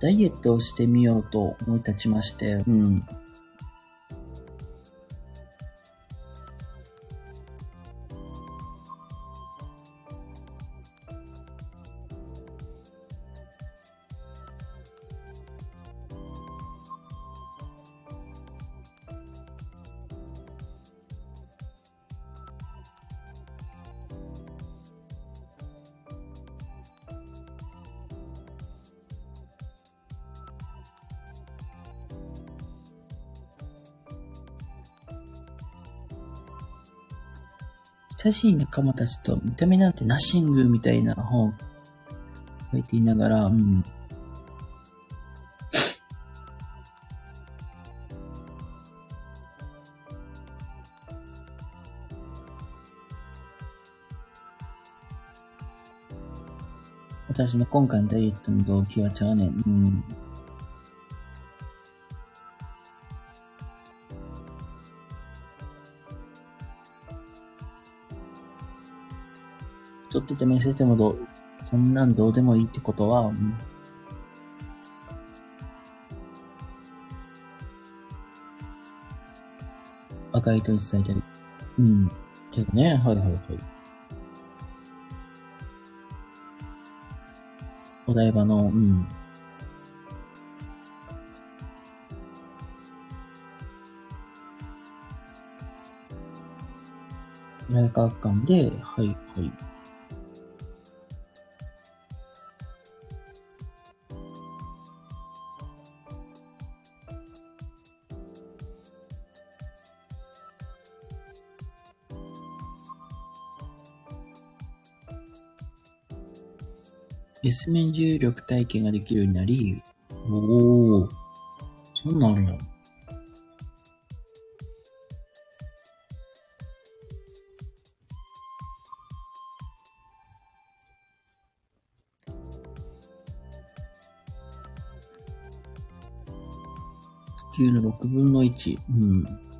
ダイエットをしてみようと思い立ちまして、うん。親しい仲間たちと見た目なんてナッシングみたいな本書いていながら、うん。私の今回のダイエットの動機はちゃうねん。うん。ってても痩せてもどう、そんなんどうでもいいってことは、うん赤い人に伝えたり。うん。けどね、はいはいはい。お台場の、うん。内科学館で、はいはい。月面重力体験ができるようになり、おお、そんなんあるの地球の6分の1。うん。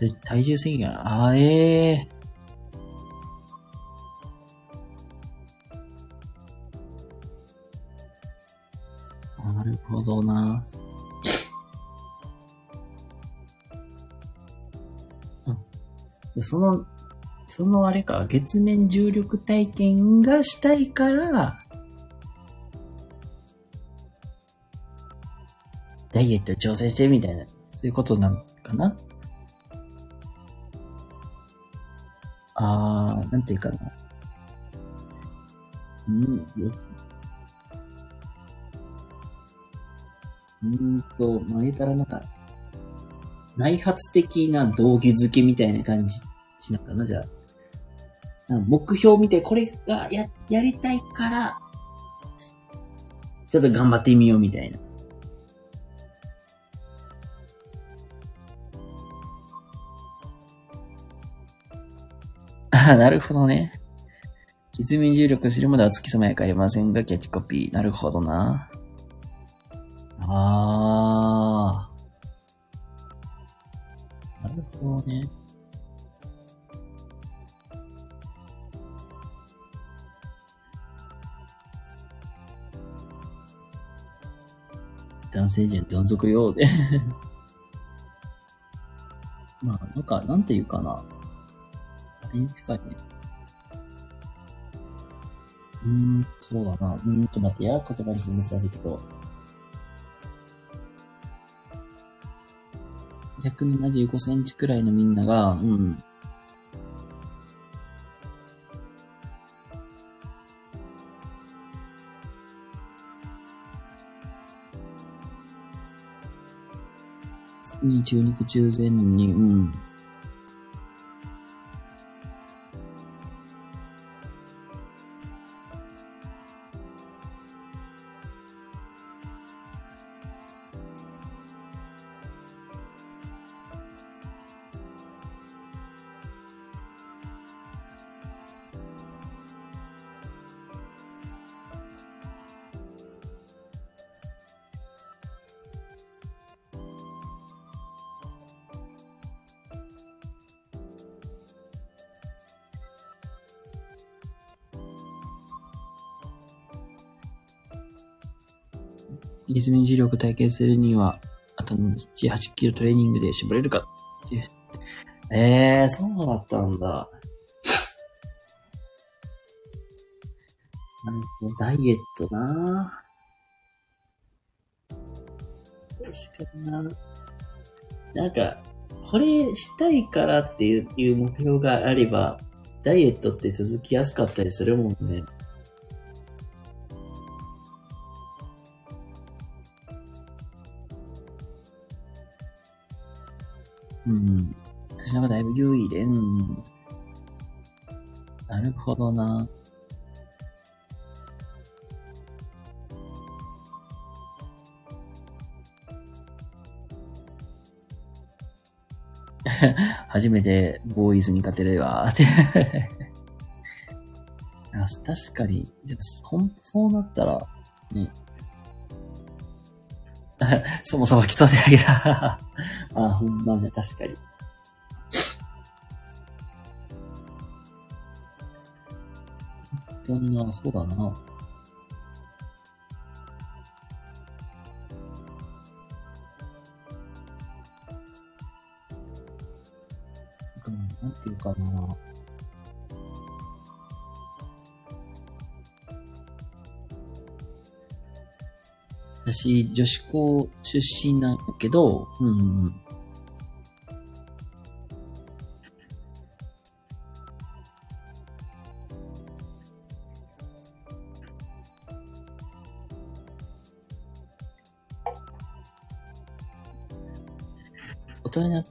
それ体重制限ああ、ええなるほどな。うん。その、そのあれか、月面重力体験がしたいから、ダイエット調整してみたいな、そういうことなのかな？なんていうかな。うん、ようんと、まあ、言えたらなんか、内発的な動機づけみたいな感じしなかな、じゃあ。目標を見て、これがや、やりたいから、ちょっと頑張ってみようみたいな。ああ、なるほどね。月面重力を知るまでは月様やかありませんが、キャッチコピー。なるほどな。ああ。なるほどね。男性陣どん底ようで。まあ、なんか、なんていうかな。あれに近いね。うーん、そうだな。うーんと待ってや、言葉にする難しいけど。175センチくらいのみんなが、うん。に中肉中背に、うん。月面重力体験するには、あと7、8キロトレーニングで絞れるかっていう。ええー、そうだったんだ。なるほど、ダイエットな確かにな。なんか、これしたいからっていういう目標があれば、ダイエットって続きやすかったりするも。ん。優位で、うん。なるほどな。初めてボーイズに勝てるわ、って。確かに、じゃあほんとそうなったら、ね。そもそも競ってあげた。あ、ほんまね、確かに。当にな、そうだな。うんなんていうかな。私、女子校出身なんだけど、うんうん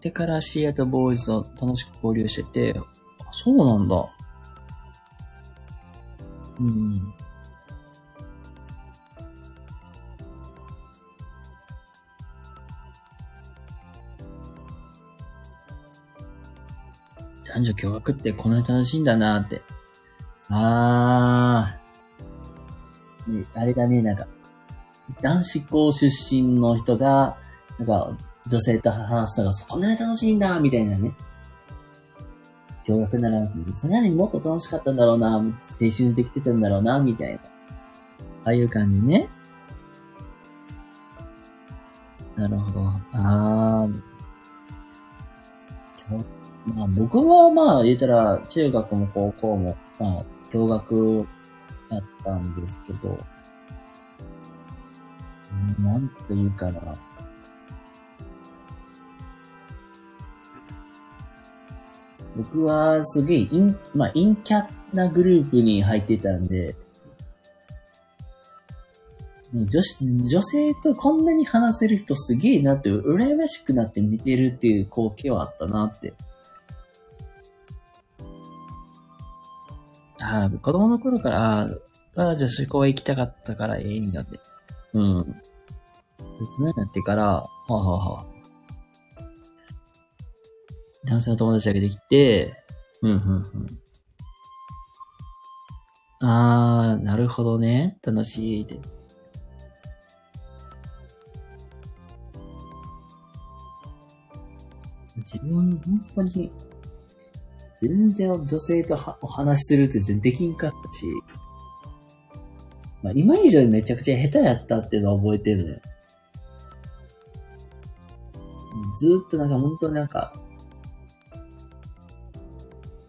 てからシアとボーイズと楽しく交流してて、あそうなんだ。うん。男女共学ってこんなに楽しいんだなって。あー。ね、あれだね、なんか、男子校出身の人が、なんか、女性と話すのがこんなに楽しいんだ、みたいなね。共学なら、それなりにもっと楽しかったんだろうな、青春できてたんだろうな、みたいな。ああいう感じね。なるほど。あー。まあ僕はまあ言ったら中学も高校もまあ共学だったんですけど、なんというかな。僕はすげえ陰、まあ陰キャなグループに入ってたんで、女子、女性とこんなに話せる人すげえなって、羨ましくなって見てるっていう光景はあったなって。ああ、子供の頃から、ああ、ああ女子校へ行きたかったからええんだって。うん。大人になってから、はあ、はあはあ、男性の友達だけできて、うん、うん、うん。ああ、なるほどね。楽しいって。自分、本当に、全然女性とはお話しするって全然できんかったし、まあ今以上にめちゃくちゃ下手やったっていうのは覚えてるのよ。ずーっとなんか本当になんか、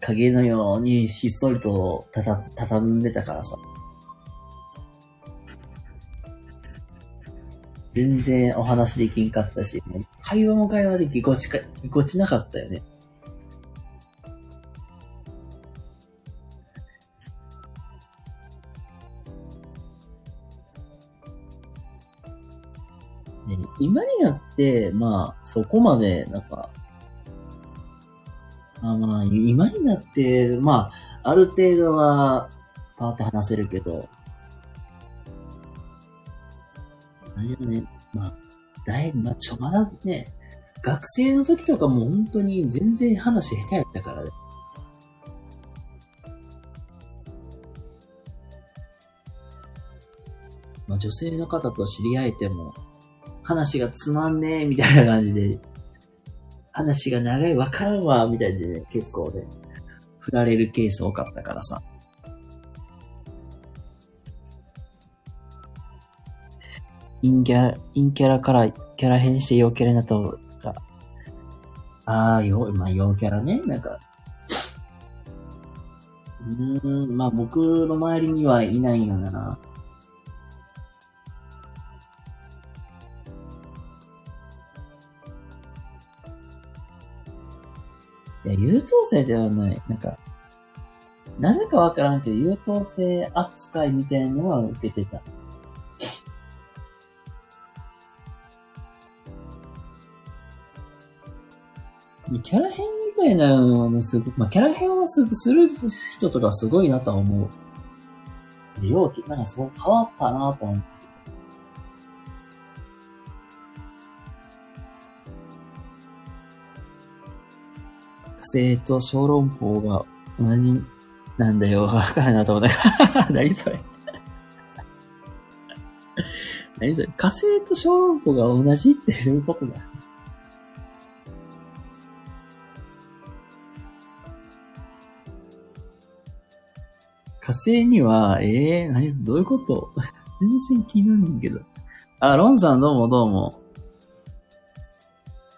影のようにひっそりとたた、たたんでたからさ。全然お話できんかったし、会話も会話でぎこちか、ぎこちなかったよ。ね今になって、まあ、そこまで、なんか、あまあ、今になって、まあ、ある程度は、パーって話せるけど、あれよね、まあ、だいぶ、まあ、ちょ、まだね、学生の時とかも本当に全然話下手やったからね。まあ、女性の方と知り合えても、話がつまんねえ、みたいな感じで、話が長い、わからんわ、みたいでね、結構ね、振られるケース多かったからさ。陰キャ、陰キャラからキャラ変して陽キャラになった、ああ、よ、まあ、陽キャラね、なんか、うーん、まあ僕の周りにはいないよな。や、優等生ではない。なんか、なぜかわからんけど、優等生扱いみたいなのは受けてた。キャラ変みたいなのはね、すごまあ、キャラ変はすぐする人とかすごいなとは思う。よう、なんかそう変わったなと思う。火星と小籠包が同じなんだよ。わからなと思った。何それ 何それ火星と小籠包が同じっていうことだ火星には、ええー、何、どういうこと？全然気になるんけど。あ、ロンさんどうもどうも。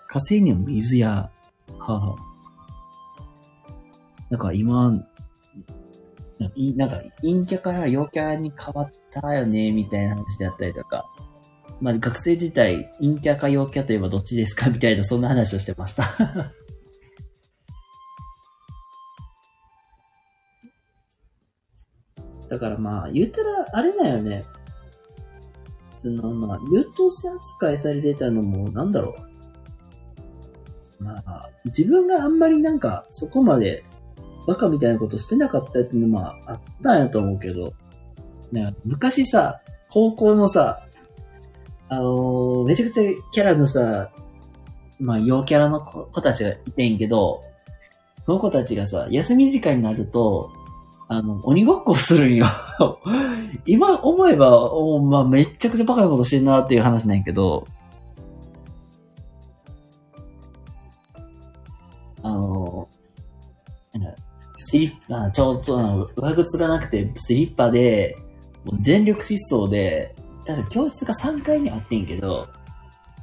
火星には水や、はあ、はあ、なんか今、なんか陰キャから陽キャに変わったよね、みたいな話であったりとか。まあ学生自体、陰キャか陽キャといえばどっちですかみたいな、そんな話をしてました。だからまあ、言ったら、あれだよね。その、まあ、優等生扱いされてたのも、なんだろう。まあ、自分があんまりなんか、そこまで、バカみたいなことしてなかったっていうのは、あ、ったんやと思うけど、ね、昔さ、高校のさ、あのーめちゃくちゃキャラのさ、まあ、陽キャラの子子たちがいてんけど、その子たちがさ、休み時間になると、あの、鬼ごっこするんよ。今思えば、おまあ、めっちゃくちゃバカなことしてんなっていう話なんやけど、あの、スリッパ、ちょうど、あの上靴がなくて、スリッパで、全力疾走で、確か教室が3階にあってんけど、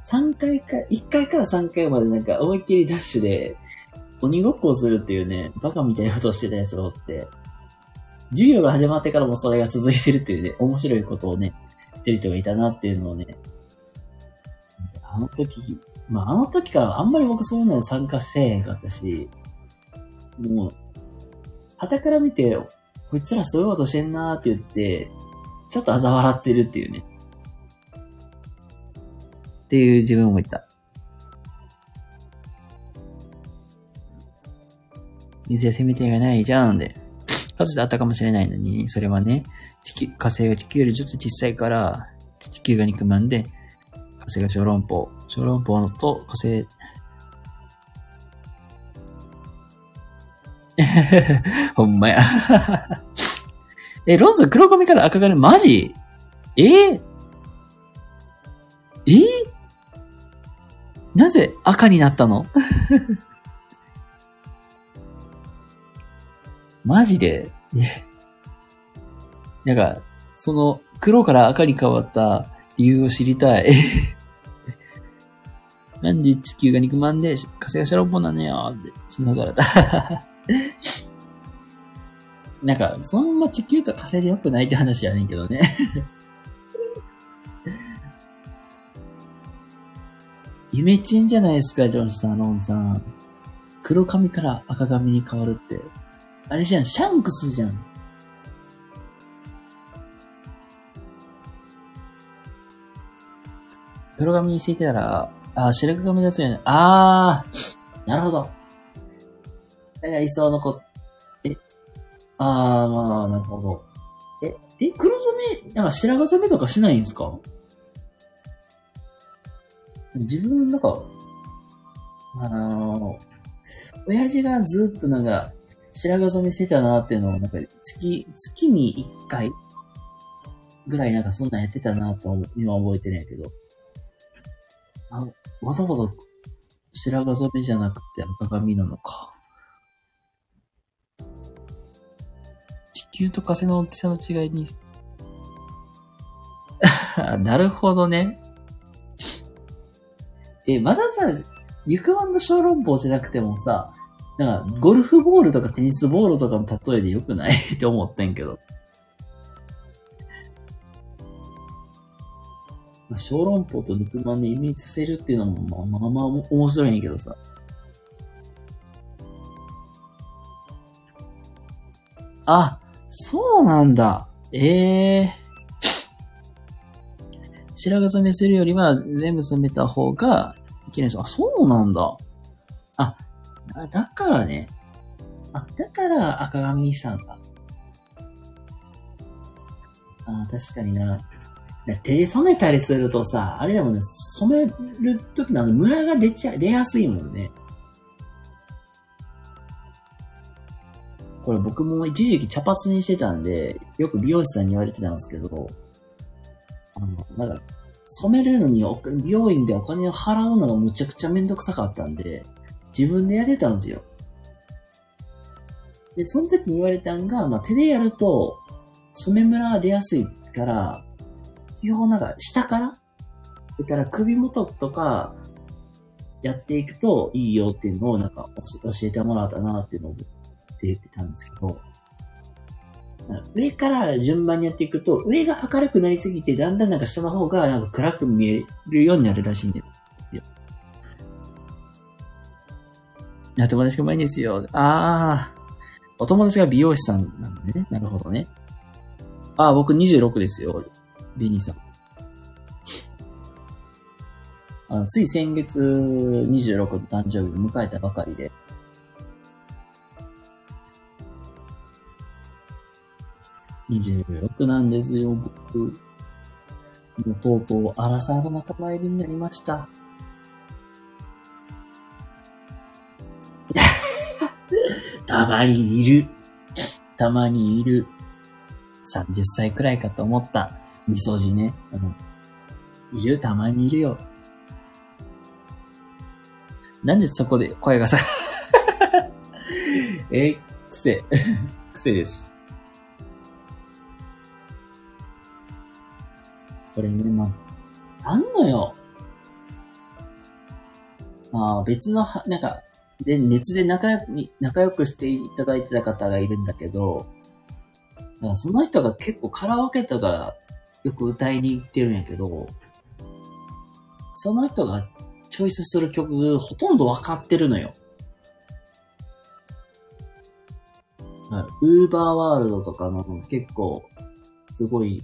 3階か、1階から3階までなんか思いっきりダッシュで、鬼ごっこをするっていうね、バカみたいなことをしてたやつがおって、授業が始まってからもそれが続いてるっていうね、面白いことをね、してる人がいたなっていうのをね、あの時、まああの時からあんまり僕そういうのに参加せえへんかったし、もう、旗から見て、こいつらすごいことしてんなーって言って、ちょっと嘲笑ってるっていうね。っていう自分もいた。水や生命体がないじゃんで。かつてあったかもしれないのに、それはね、地球、火星が地球よりずっと小さいから、地球が肉まんで、火星が小籠包、小籠包のと火星、ほんまや。え、ロンズ黒髪から赤髪、マジえ？ー、え？ー、なぜ赤になったの？マジで？なんか、その黒から赤に変わった理由を知りたい。なんで地球が肉まんで火星がシャロンポなのよって、しながら。なんか、そんな地球と火星で良くないって話やねんけどね。夢ちんじゃないですか、ロンさん、ロンさん。黒髪から赤髪に変わるって。あれじゃん、シャンクスじゃん。黒髪にしていたら、あ、白髪だとね。あー、なるほど。だから、いそうの子、え、あー、まあ、なるほど。え、え、黒染め、なんか白髪染めとかしないんですか？自分、なんか、あの親父がずっとなんか、白髪染めしてたなっていうのを、なんか、月、月に一回ぐらいなんかそんなんやってたなと思う今覚えてないけど。あ、わざわざ白髪染めじゃなくて赤髪なのか。球と風の大きさの違いに。なるほどね。え、まださ、肉まんの小籠包じゃなくてもさ、なんか、ゴルフボールとかテニスボールとかの例えでよくない？って思ってんけど。まあ、小籠包と肉まんでイメージさせるっていうのも、まあまあまあ面白いんやけどさ。あ、そうなんだ。ええ白髪染めするよりは全部染めた方がいけないです。あ、そうなんだ。あ、だからね。あ、だから赤髪にしたんだ。あ確かにな。手で染めたりするとさ、あれでもね、染めるときのムラが出ちゃ、出やすいもんね。これ僕も一時期茶髪にしてたんで、よく美容師さんに言われてたんですけど、あの、なんか、染めるのにお美容院でお金を払うのがむちゃくちゃめんどくさかったんで、自分でやってたんですよ。で、その時に言われたんが、まあ、手でやると、染めムラが出やすいから、基本なんか、下からだから首元とか、やっていくといいよっていうのをなんか教えてもらったなっていうのをって言ってたんですけど、上から順番にやっていくと、上が明るくなりすぎて、だんだんなんか下の方がなんか暗く見えるようになるらしいんですよ。いや、友達がうまいんですよ。ああ、お友達が美容師さんなんでね。なるほどね。ああ、僕26ですよ。ベニーさん。あの、つい先月26の誕生日を迎えたばかりで、26なんですよ、僕。もうとうとう、アラサーの仲間入りになりました。たまにいる。たまにいる。30歳くらいかと思った。みそじね。あのいる、たまにいるよ。なんでそこで声がさ、え、癖。癖です。これね、まあ、あんのよ。まあ、別のは、なんか、で、熱で仲良に仲良くしていただいてた方がいるんだけど、だからその人が結構カラオケとかよく歌いに行ってるんやけど、その人がチョイスする曲ほとんど分かってるのよ。ウーバーワールドとかの結構、すごい、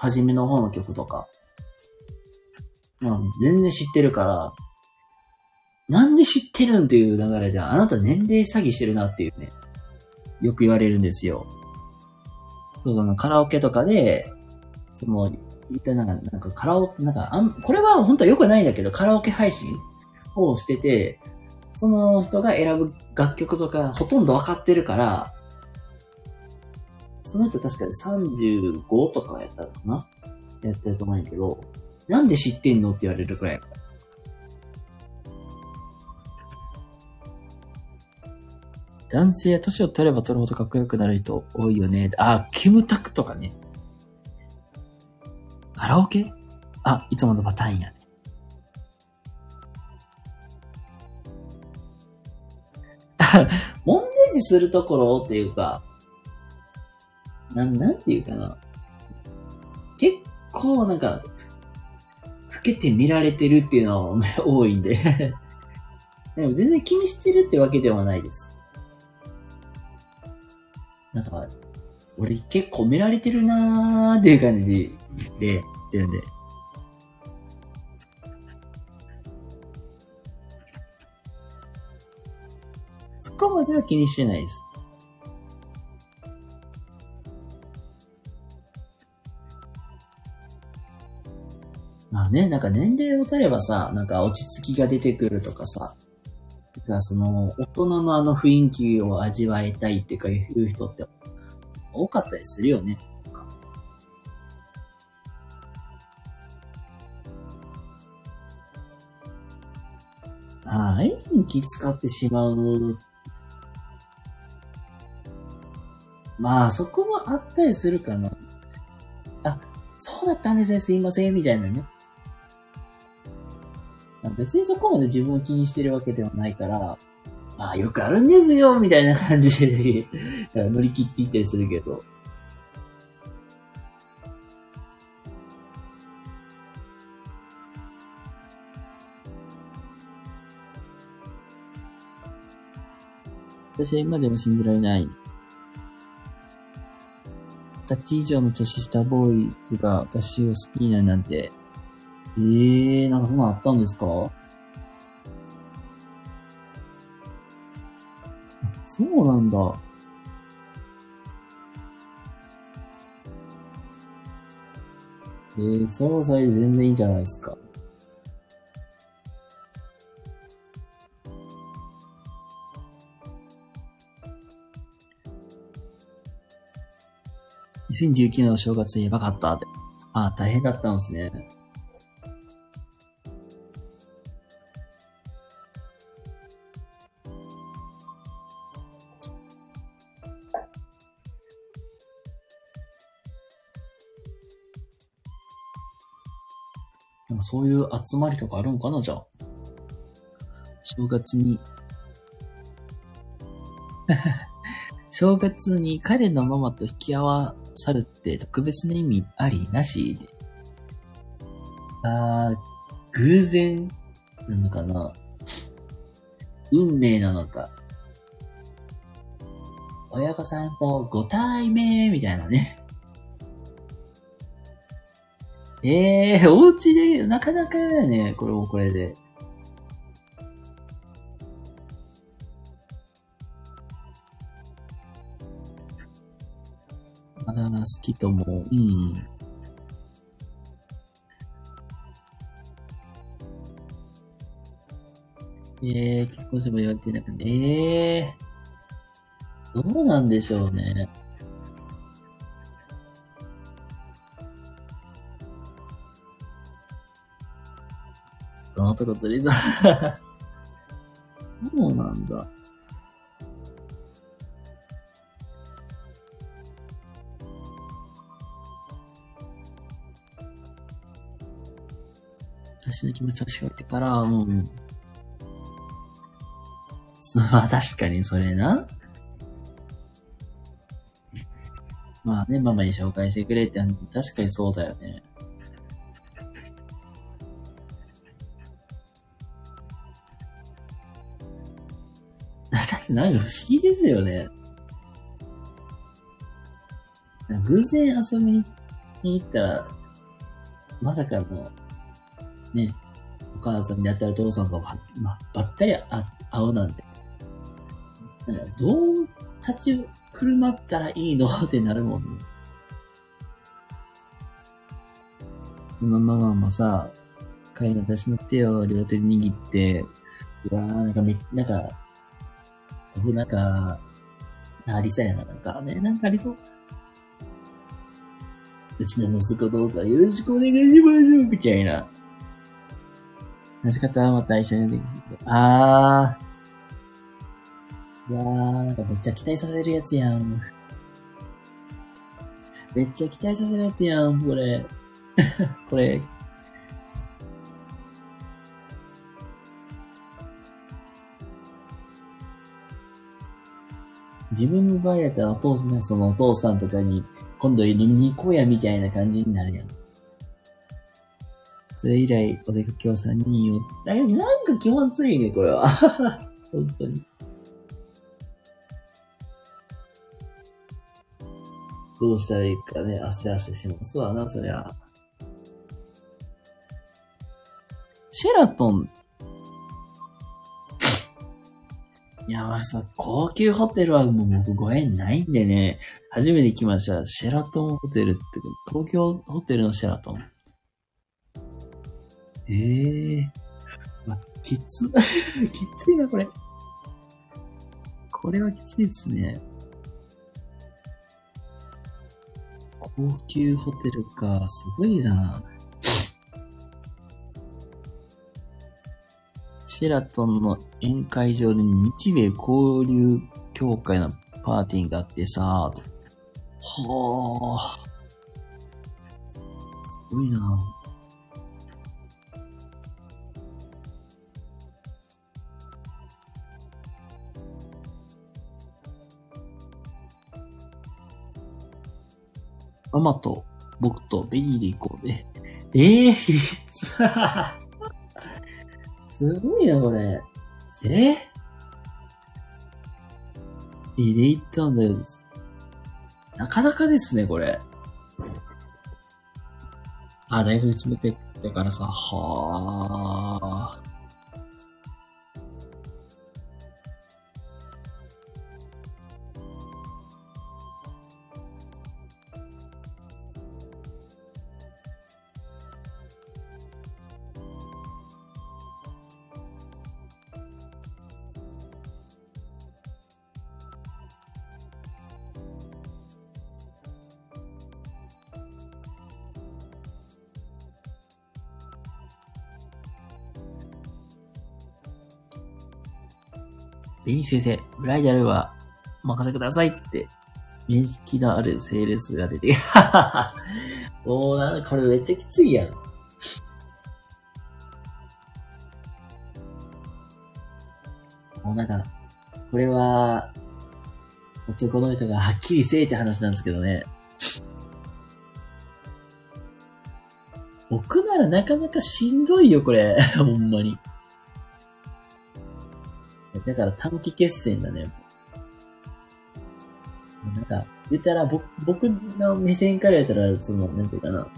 初めの方の曲とか、まあ、全然知ってるから、なんで知ってるんっていう流れで、あなた年齢詐欺してるなっていうね、よく言われるんですよ。そうそのカラオケとかで、その、一体なんか、なんかカラオケ、なんかあん、これは本当は良くないんだけど、カラオケ配信をしてて、その人が選ぶ楽曲とかほとんど分かってるから、その人確かに35とかやったかなやってると思うんやけど、なんで知ってんのって言われるくらい。男性は年を取れば取るほどかっこよくなる人多いよね。あ、キムタクとかね。カラオケ？あ、いつものパターンやね。モンデージするところっていうか、なん、なんていうかな。結構なんか、老けて見られてるっていうのは多いんで。でも全然気にしてるってわけではないです。なんか、俺結構見られてるなーっていう感じで、ってるんで。そこまでは気にしてないです。ね、なんか年齢を取ればさ、なんか落ち着きが出てくるとかさ、だかその、大人のあの雰囲気を味わいたいっていうか、いう人って多かったりするよね。ああ、演技使ってしまう。まあ、そこもあったりするかな。あ、そうだったんですね、すいません、みたいなね。別にそこまで自分を気にしてるわけではないから、ああ、よくあるんですよ、みたいな感じで 乗り切っていったりするけど。私は今でも信じられない。二十歳以上の年下ボーイズが私を好きになるなんて。ええー、なんかそんなのあったんですか？そうなんだ。えー、その際で全然いいじゃないですか。2019年の正月やばかったって。ああ、大変だったんですね。そういう集まりとかあるんかなじゃあ。正月に。正月に彼のママと引き合わさるって特別な意味ありなしで。あー、偶然なのかな運命なのか。親御さんとご対面みたいなね。ええー、お家で、なかなかやね、これもこれで。まだ好きとも、うん。ええー、結婚しても言われてなくて、ええー、どうなんでしょうね。のとりざ、そうなんだ。私の気持ちをしかけたら、もう、まあ確かにそれな。まあね、ママに紹介してくれって、確かにそうだよね。なんか不思議ですよね。偶然遊びに行ったら、まさかの、ね、お母さんであったりお父さんがば,、まばったり会うなんて。どう立ち振る舞ったらいいのってなるもんね。そのママもさ、彼の私の手を両手で握って、うわー、なんかめ、なんか、僕なんか、ありそうやな、なんかね、なんかありそう。うちの息子どうかよろしくお願いしましょう、みたいな。話し方はまた一緒にできる。あー。わー、なんかめっちゃ期待させるやつやん。めっちゃ期待させるやつやん、これ。これ、自分の場合やったらお父さん、そのお父さんとかに、今度飲みに行こうやみたいな感じになるやん。それ以来、お出かけを3人よ。なんか気持ちいいね、これは。本当に。どうしたらいいかね、汗汗しますわな、そりゃ。シェラトンいや、まあさ、高級ホテルはもう僕ご縁ないんでね、初めて来ました。シェラトンホテルって、東京ホテルのシェラトン。ええー。まきつ、きついな、これ。これはきついですね。高級ホテルか、すごいな。シェラトンの宴会場で日米交流協会のパーティーがあってさ、はあ、すごいな。ママと僕とベリーで行こうね。ええー、すごいな、これ。え？えで行ったんだよ。なかなかですね、これ。あ、ライフ詰めてってからさ、はあ。ベニー先生、ブライダルはお任せくださいって、面識のあるセールスが出て、おー、なんこれめっちゃきついやん。もうなんか、これは、男の人がはっきりせえって話なんですけどね。僕ならなかなかしんどいよ、これ。ほんまに。だから短期決戦だね。なんか、言ったら、僕、僕の目線から言ったら、その、なんていうかな。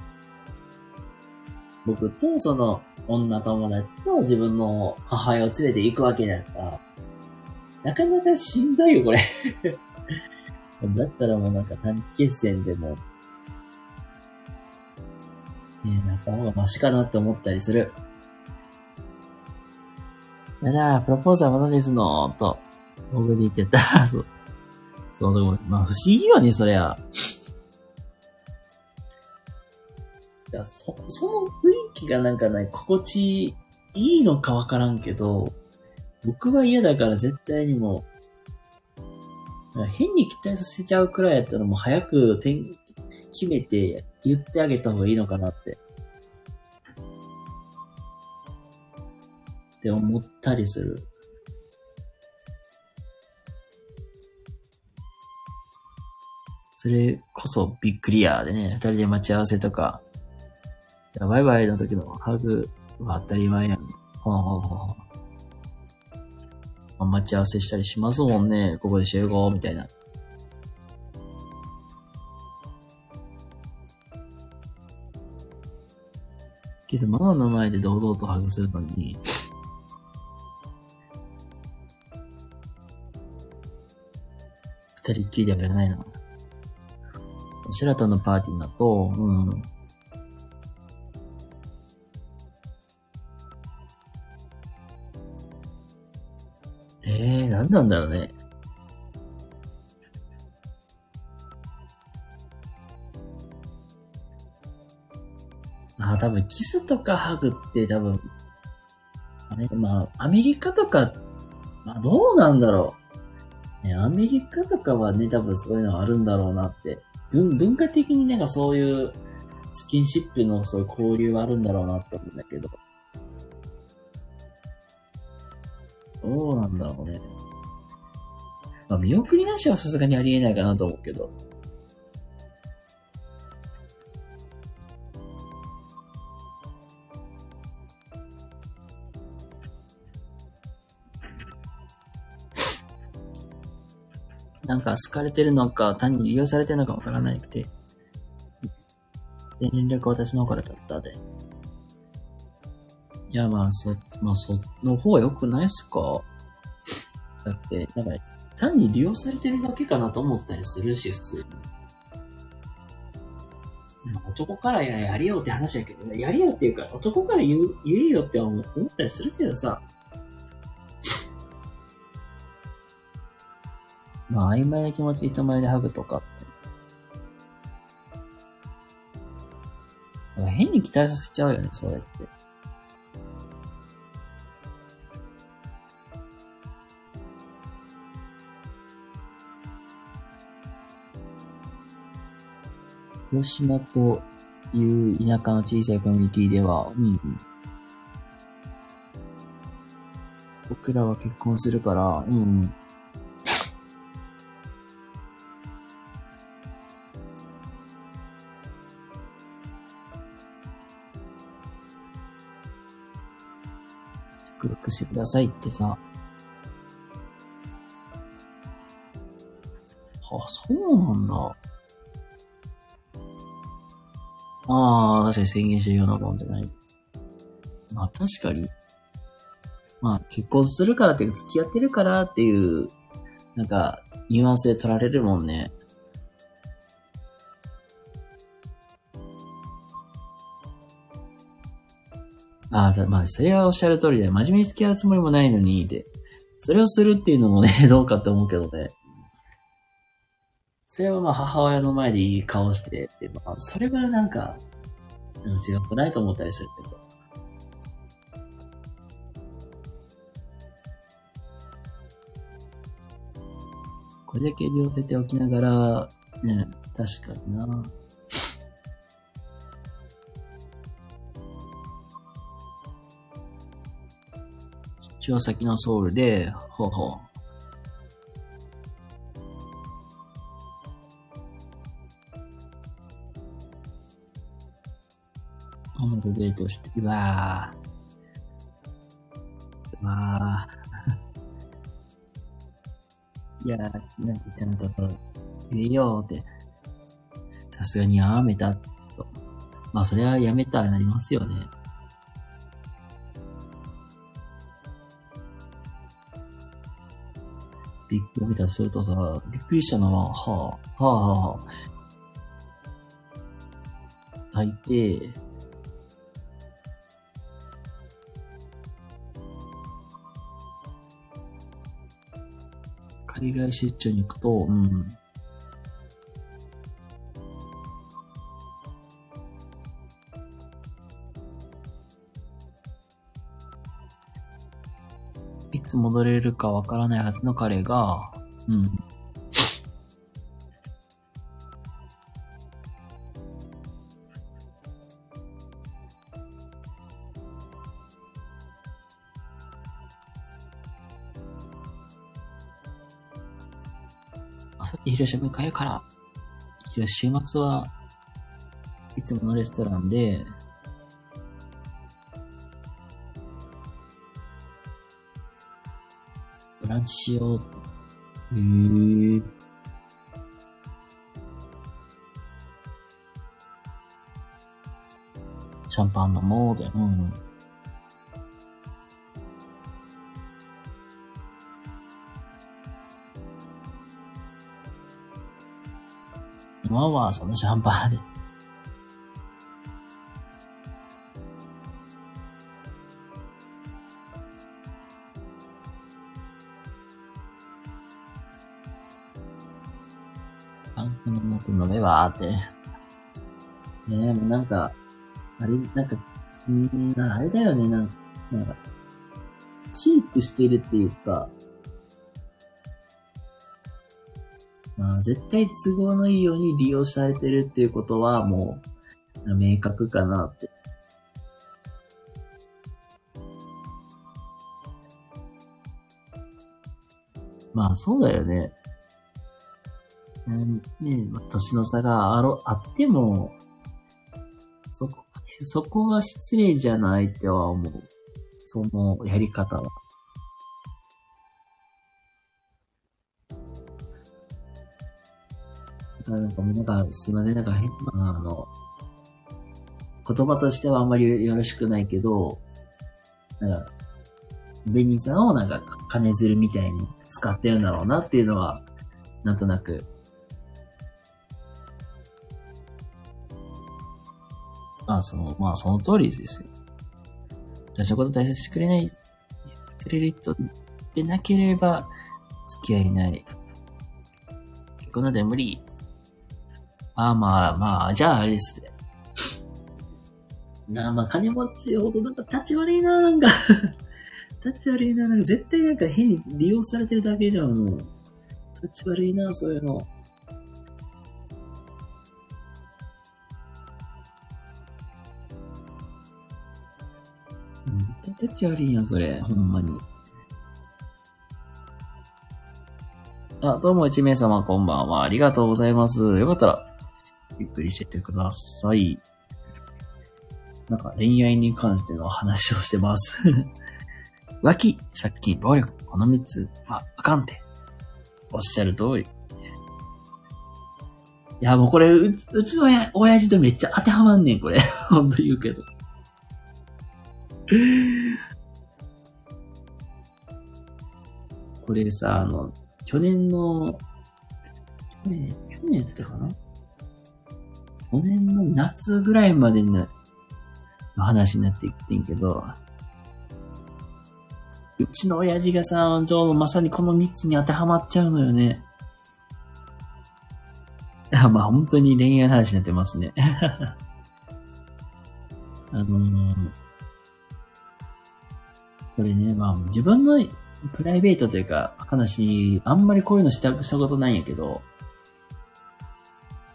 僕とその女友達と自分の母親を連れて行くわけだから、なかなかしんどいよ、これ。だったらもうなんか短期決戦でも、ねえ、なんか方がマシかなって思ったりする。やだ、プロポーズはまだですのと、僕で言ってた。そう。そのとこ、まあ不思議よね、そりゃ。いや、そ、その雰囲気がなんかね、心地いいのかわからんけど、僕は嫌だから絶対にもう、変に期待させちゃうくらいやったらもう早く決めて言ってあげた方がいいのかなって。って思ったりする。それこそビッグリアでね、二人で待ち合わせとか、じゃバイバイの時のハグは当たり前やん。ほうほうほうほう。ま待ち合わせしたりしますもんね。ここで集合、みたいな。けど、ママの前で堂々とハグするのに、二人っきりではやらないな。シェラトンのパーティーだと、うん。ええー、何なんだろうね。まあ、多分キスとかハグって多分、あれ、まあ、アメリカとか、まあ、どうなんだろう。ね、アメリカとかはね、多分そういうのあるんだろうなって。文文化的になんかそういうスキンシップのそういう交流はあるんだろうなって思うんだけど。どうなんだろうね。まあ、見送りなしはさすがにありえないかなと思うけど。なんか好かれてるのか、単に利用されてるのかわからなくて。で、連絡私の方からだったで。いや、まあ、そ、まあ、その方が良くないっすか？だって、なんか、単に利用されてるだけかなと思ったりするし、普通に。男からややりようって話やけど。やりようっていうか、男から言う、言えよって思ったりするけどさ。まあ、曖昧な気持ち人前でハグとかって。変に期待させちゃうよね、それって。広島という田舎の小さいコミュニティでは、うん。僕らは結婚するから、うん。くださいってさ。あ、そうなんだ。ああ、確かに宣言してるようなもんじゃない。まあ確かに。まあ結婚するからっていうか付き合ってるからっていう、なんか、ニュアンスで取られるもんね。ああ、まあそれはおっしゃる通りで、真面目に付き合うつもりもないのに、で、それをするっていうのもね、どうかって思うけどね。それはまあ母親の前でいい顔してって、まあ、それはなんか、うん違くないと思ったりするけど。これだけ利用せておきながら、ね、確かにな。出張先のソウルで、ほうほう。ママとデートして、うわぁ。うわぁ。いや、なんかちゃんと言えよって。さすがにやめた、と。まあ、それはやめたらなりますよね。ビッグを見たりするとさ、びっくりしたのは、はあ、はあ、はあ。大抵、海外出張に行くと、うん。つ戻れるかわからないはずの彼が、うん。あさって広島に帰るから、週末はいつものレストランで、ランチしよう。へー。シャンパン飲もうで、うん。今はそのシャンパンでねえ、もなんか、あれ、なんか、んあれだよね、なんか、なんか、キープしてるっていうか、まあ、絶対都合のいいように利用されてるっていうことは、もう、明確かなって。まあ、そうだよね。ね、年の差があろ、あっても、そこ、そこは失礼じゃないっては思う。そのやり方は。なんか、なんか、すいません、なんか変な、あの、言葉としてはあんまりよろしくないけど、なんか、ベニーさんをなんか金づるみたいに使ってるんだろうなっていうのは、なんとなくまあ、その、まあ、その通りですよ。私のこと大切にしてくれない、くれる人でなければ、付き合いない。結婚なんて無理。ああ、まあまあ、じゃああれですね。なあ、まあ、金持ちほどなんか立ち悪いな、なんか 立ち悪いな、なんか絶対なんか変に利用されてるだけじゃん、もう。立ち悪いな、そういうの。タッチ悪いやん、それ。ほんまに。あ、どうも一名様こんばんは。ありがとうございます。よかったら、ゆっくりしててください。なんか恋愛に関しての話をしてます。浮気、借金、暴力、この三つはあかんて。おっしゃる通り。いや、もうこれ、ううちの親親父とめっちゃ当てはまんねん、これ。ほんと言うけど。これさ、あの、去年の、去年、去年やったかな？去年の夏ぐらいまでの話になってきてんけど、うちの親父がさ、ちょうどまさにこの3つに当てはまっちゃうのよね。いや、まあ本当に恋愛話になってますね。あのー、これね、まあ自分のプライベートというか、話、あんまりこういうのしたしたことないんやけど、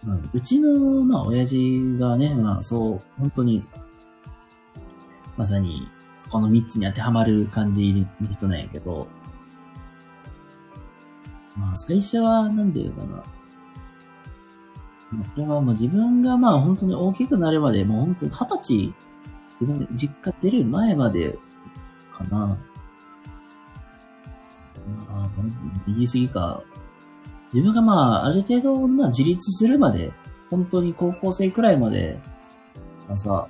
まあ、うちの、まあ、親父がね、まあ、そう、本当に、まさに、そこの三つに当てはまる感じの人なんやけど、まあ、最初は、なんていうかな。これはもう自分がまあ本当に大きくなるまで、もう本当に二十歳、自分で実家出る前までかな。まあ、言い過ぎか。自分がまあ、ある程度、まあ自立するまで、本当に高校生くらいまで、らさ、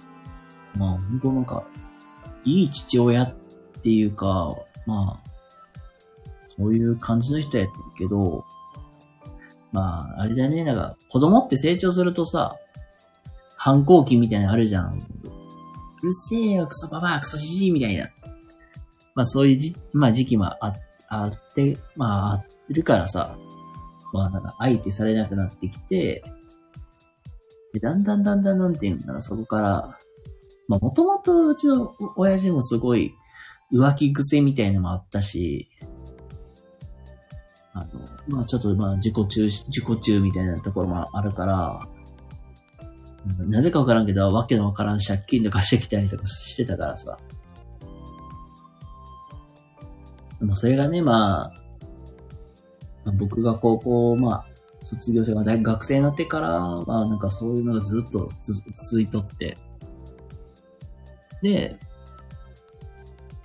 まあ本当なんか、いい父親っていうか、まあ、そういう感じの人やったけど、まあ、あれだね、なんか、子供って成長するとさ、反抗期みたいなのあるじゃん。うるせえよ、クソババア、クソじじいみたいな。まあそういうじ、まあ時期もあっ、あって、まああるからさ、まあなんか相手されなくなってきて、で、だんだんだんだんなんていうんだろう、そこから、まあもともとうちの親父もすごい浮気癖みたいのもあったし、あの、まあちょっとまあ自己中、自己中みたいなところもあるから、なぜかわからんけど、わけのわからん借金とかしてきたりとかしてたからさ。でもそれがね、まあ、まあ僕が高校、まあ、卒業して、まあ、大学生になってから、まあなんかそういうのがずっと続いとって。で、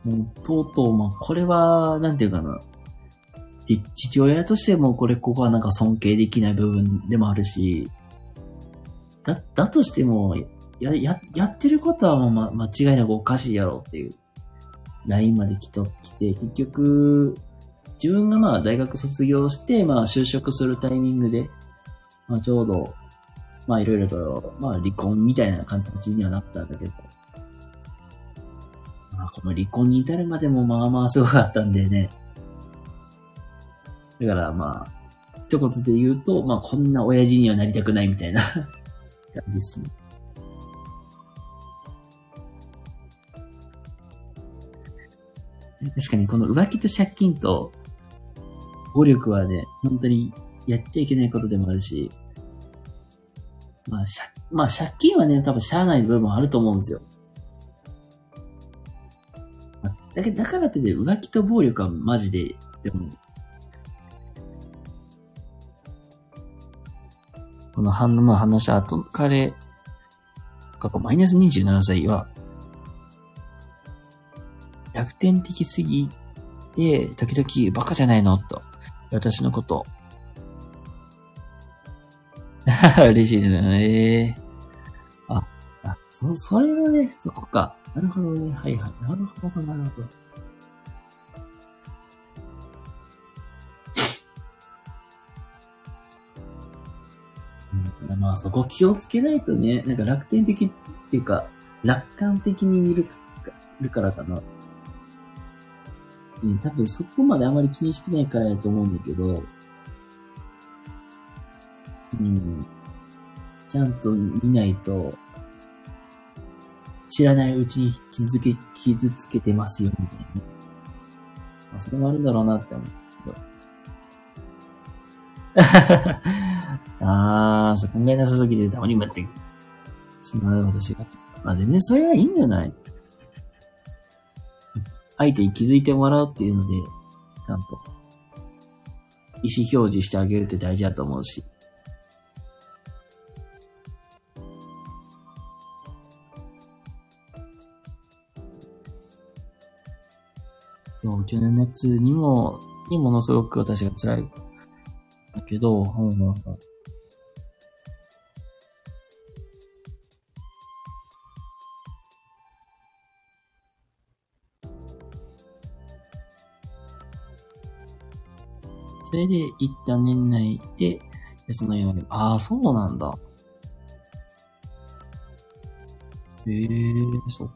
もうとうとう、まあこれは、なんていうかな。父親としてもこれ、ここはなんか尊敬できない部分でもあるし、だ、だとしても、や、や、やってることはもう、ま、間違いなくおかしいやろっていう、ラインまで来と、来て、結局、自分がまあ大学卒業して、まあ就職するタイミングで、まあちょうど、まあいろいろと、まあ離婚みたいな感じにはなったんだけど、まあこの離婚に至るまでもまあまあすごかったんでね。だからまあ、一言で言うと、まあこんな親父にはなりたくないみたいな 感じですね。確かにこの浮気と借金と暴力はね、本当にやっちゃいけないことでもあるし、まあ、借、まあ、借金はね、多分しゃあない部分もあると思うんですよ。だけど、だからってね、浮気と暴力はマジで、でも、この反応の話した後、彼、過去マイナス27歳は、楽天的すぎて、時々バカじゃないの？と、私のこと。嬉しいですね。あ、あ、そ、それはね、そこか。なるほどね。はいはい。なるほど、なるほど。まあそこ気をつけないとね、なんか楽天的っていうか、楽観的に見るからかな。うん、多分そこまであまり気にしてないからやと思うんだけど、うん、ちゃんと見ないと、知らないうちに傷つけ、傷つけてますよ、みたいな。まあ、それもあるんだろうなって思うけど。ああ、そう考えなさすぎてたまにもやってしまう私が。まあ全然それはいいんじゃない相手に気づいてもらうっていうので、ちゃんと、意思表示してあげるって大事だと思うし。そう、うちの夏にも、にものすごく私が辛い。だけど、うんうんうんそれで、一旦年内で、そのように、ああ、そうなんだ。へえー、そっか。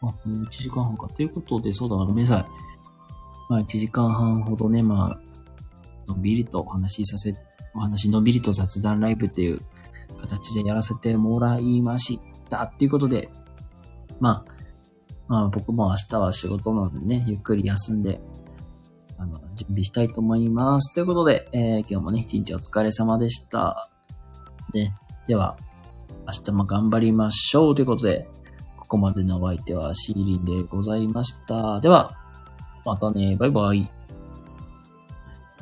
あ、もう1時間半か。ということで、そうだな、ごめんなさい。まあ、1時間半ほどね、まあ、のんびりとお話しさせ、お話のんびりと雑談ライブっていう形でやらせてもらいました。っていうことで、まあ、まあ僕も明日は仕事なのでね、ゆっくり休んで、あの、準備したいと思います。ということで、えー、今日もね、一日お疲れ様でした。で、では、明日も頑張りましょうということで、ここまでのお相手はシーリンでございました。では、またね、バイバイ。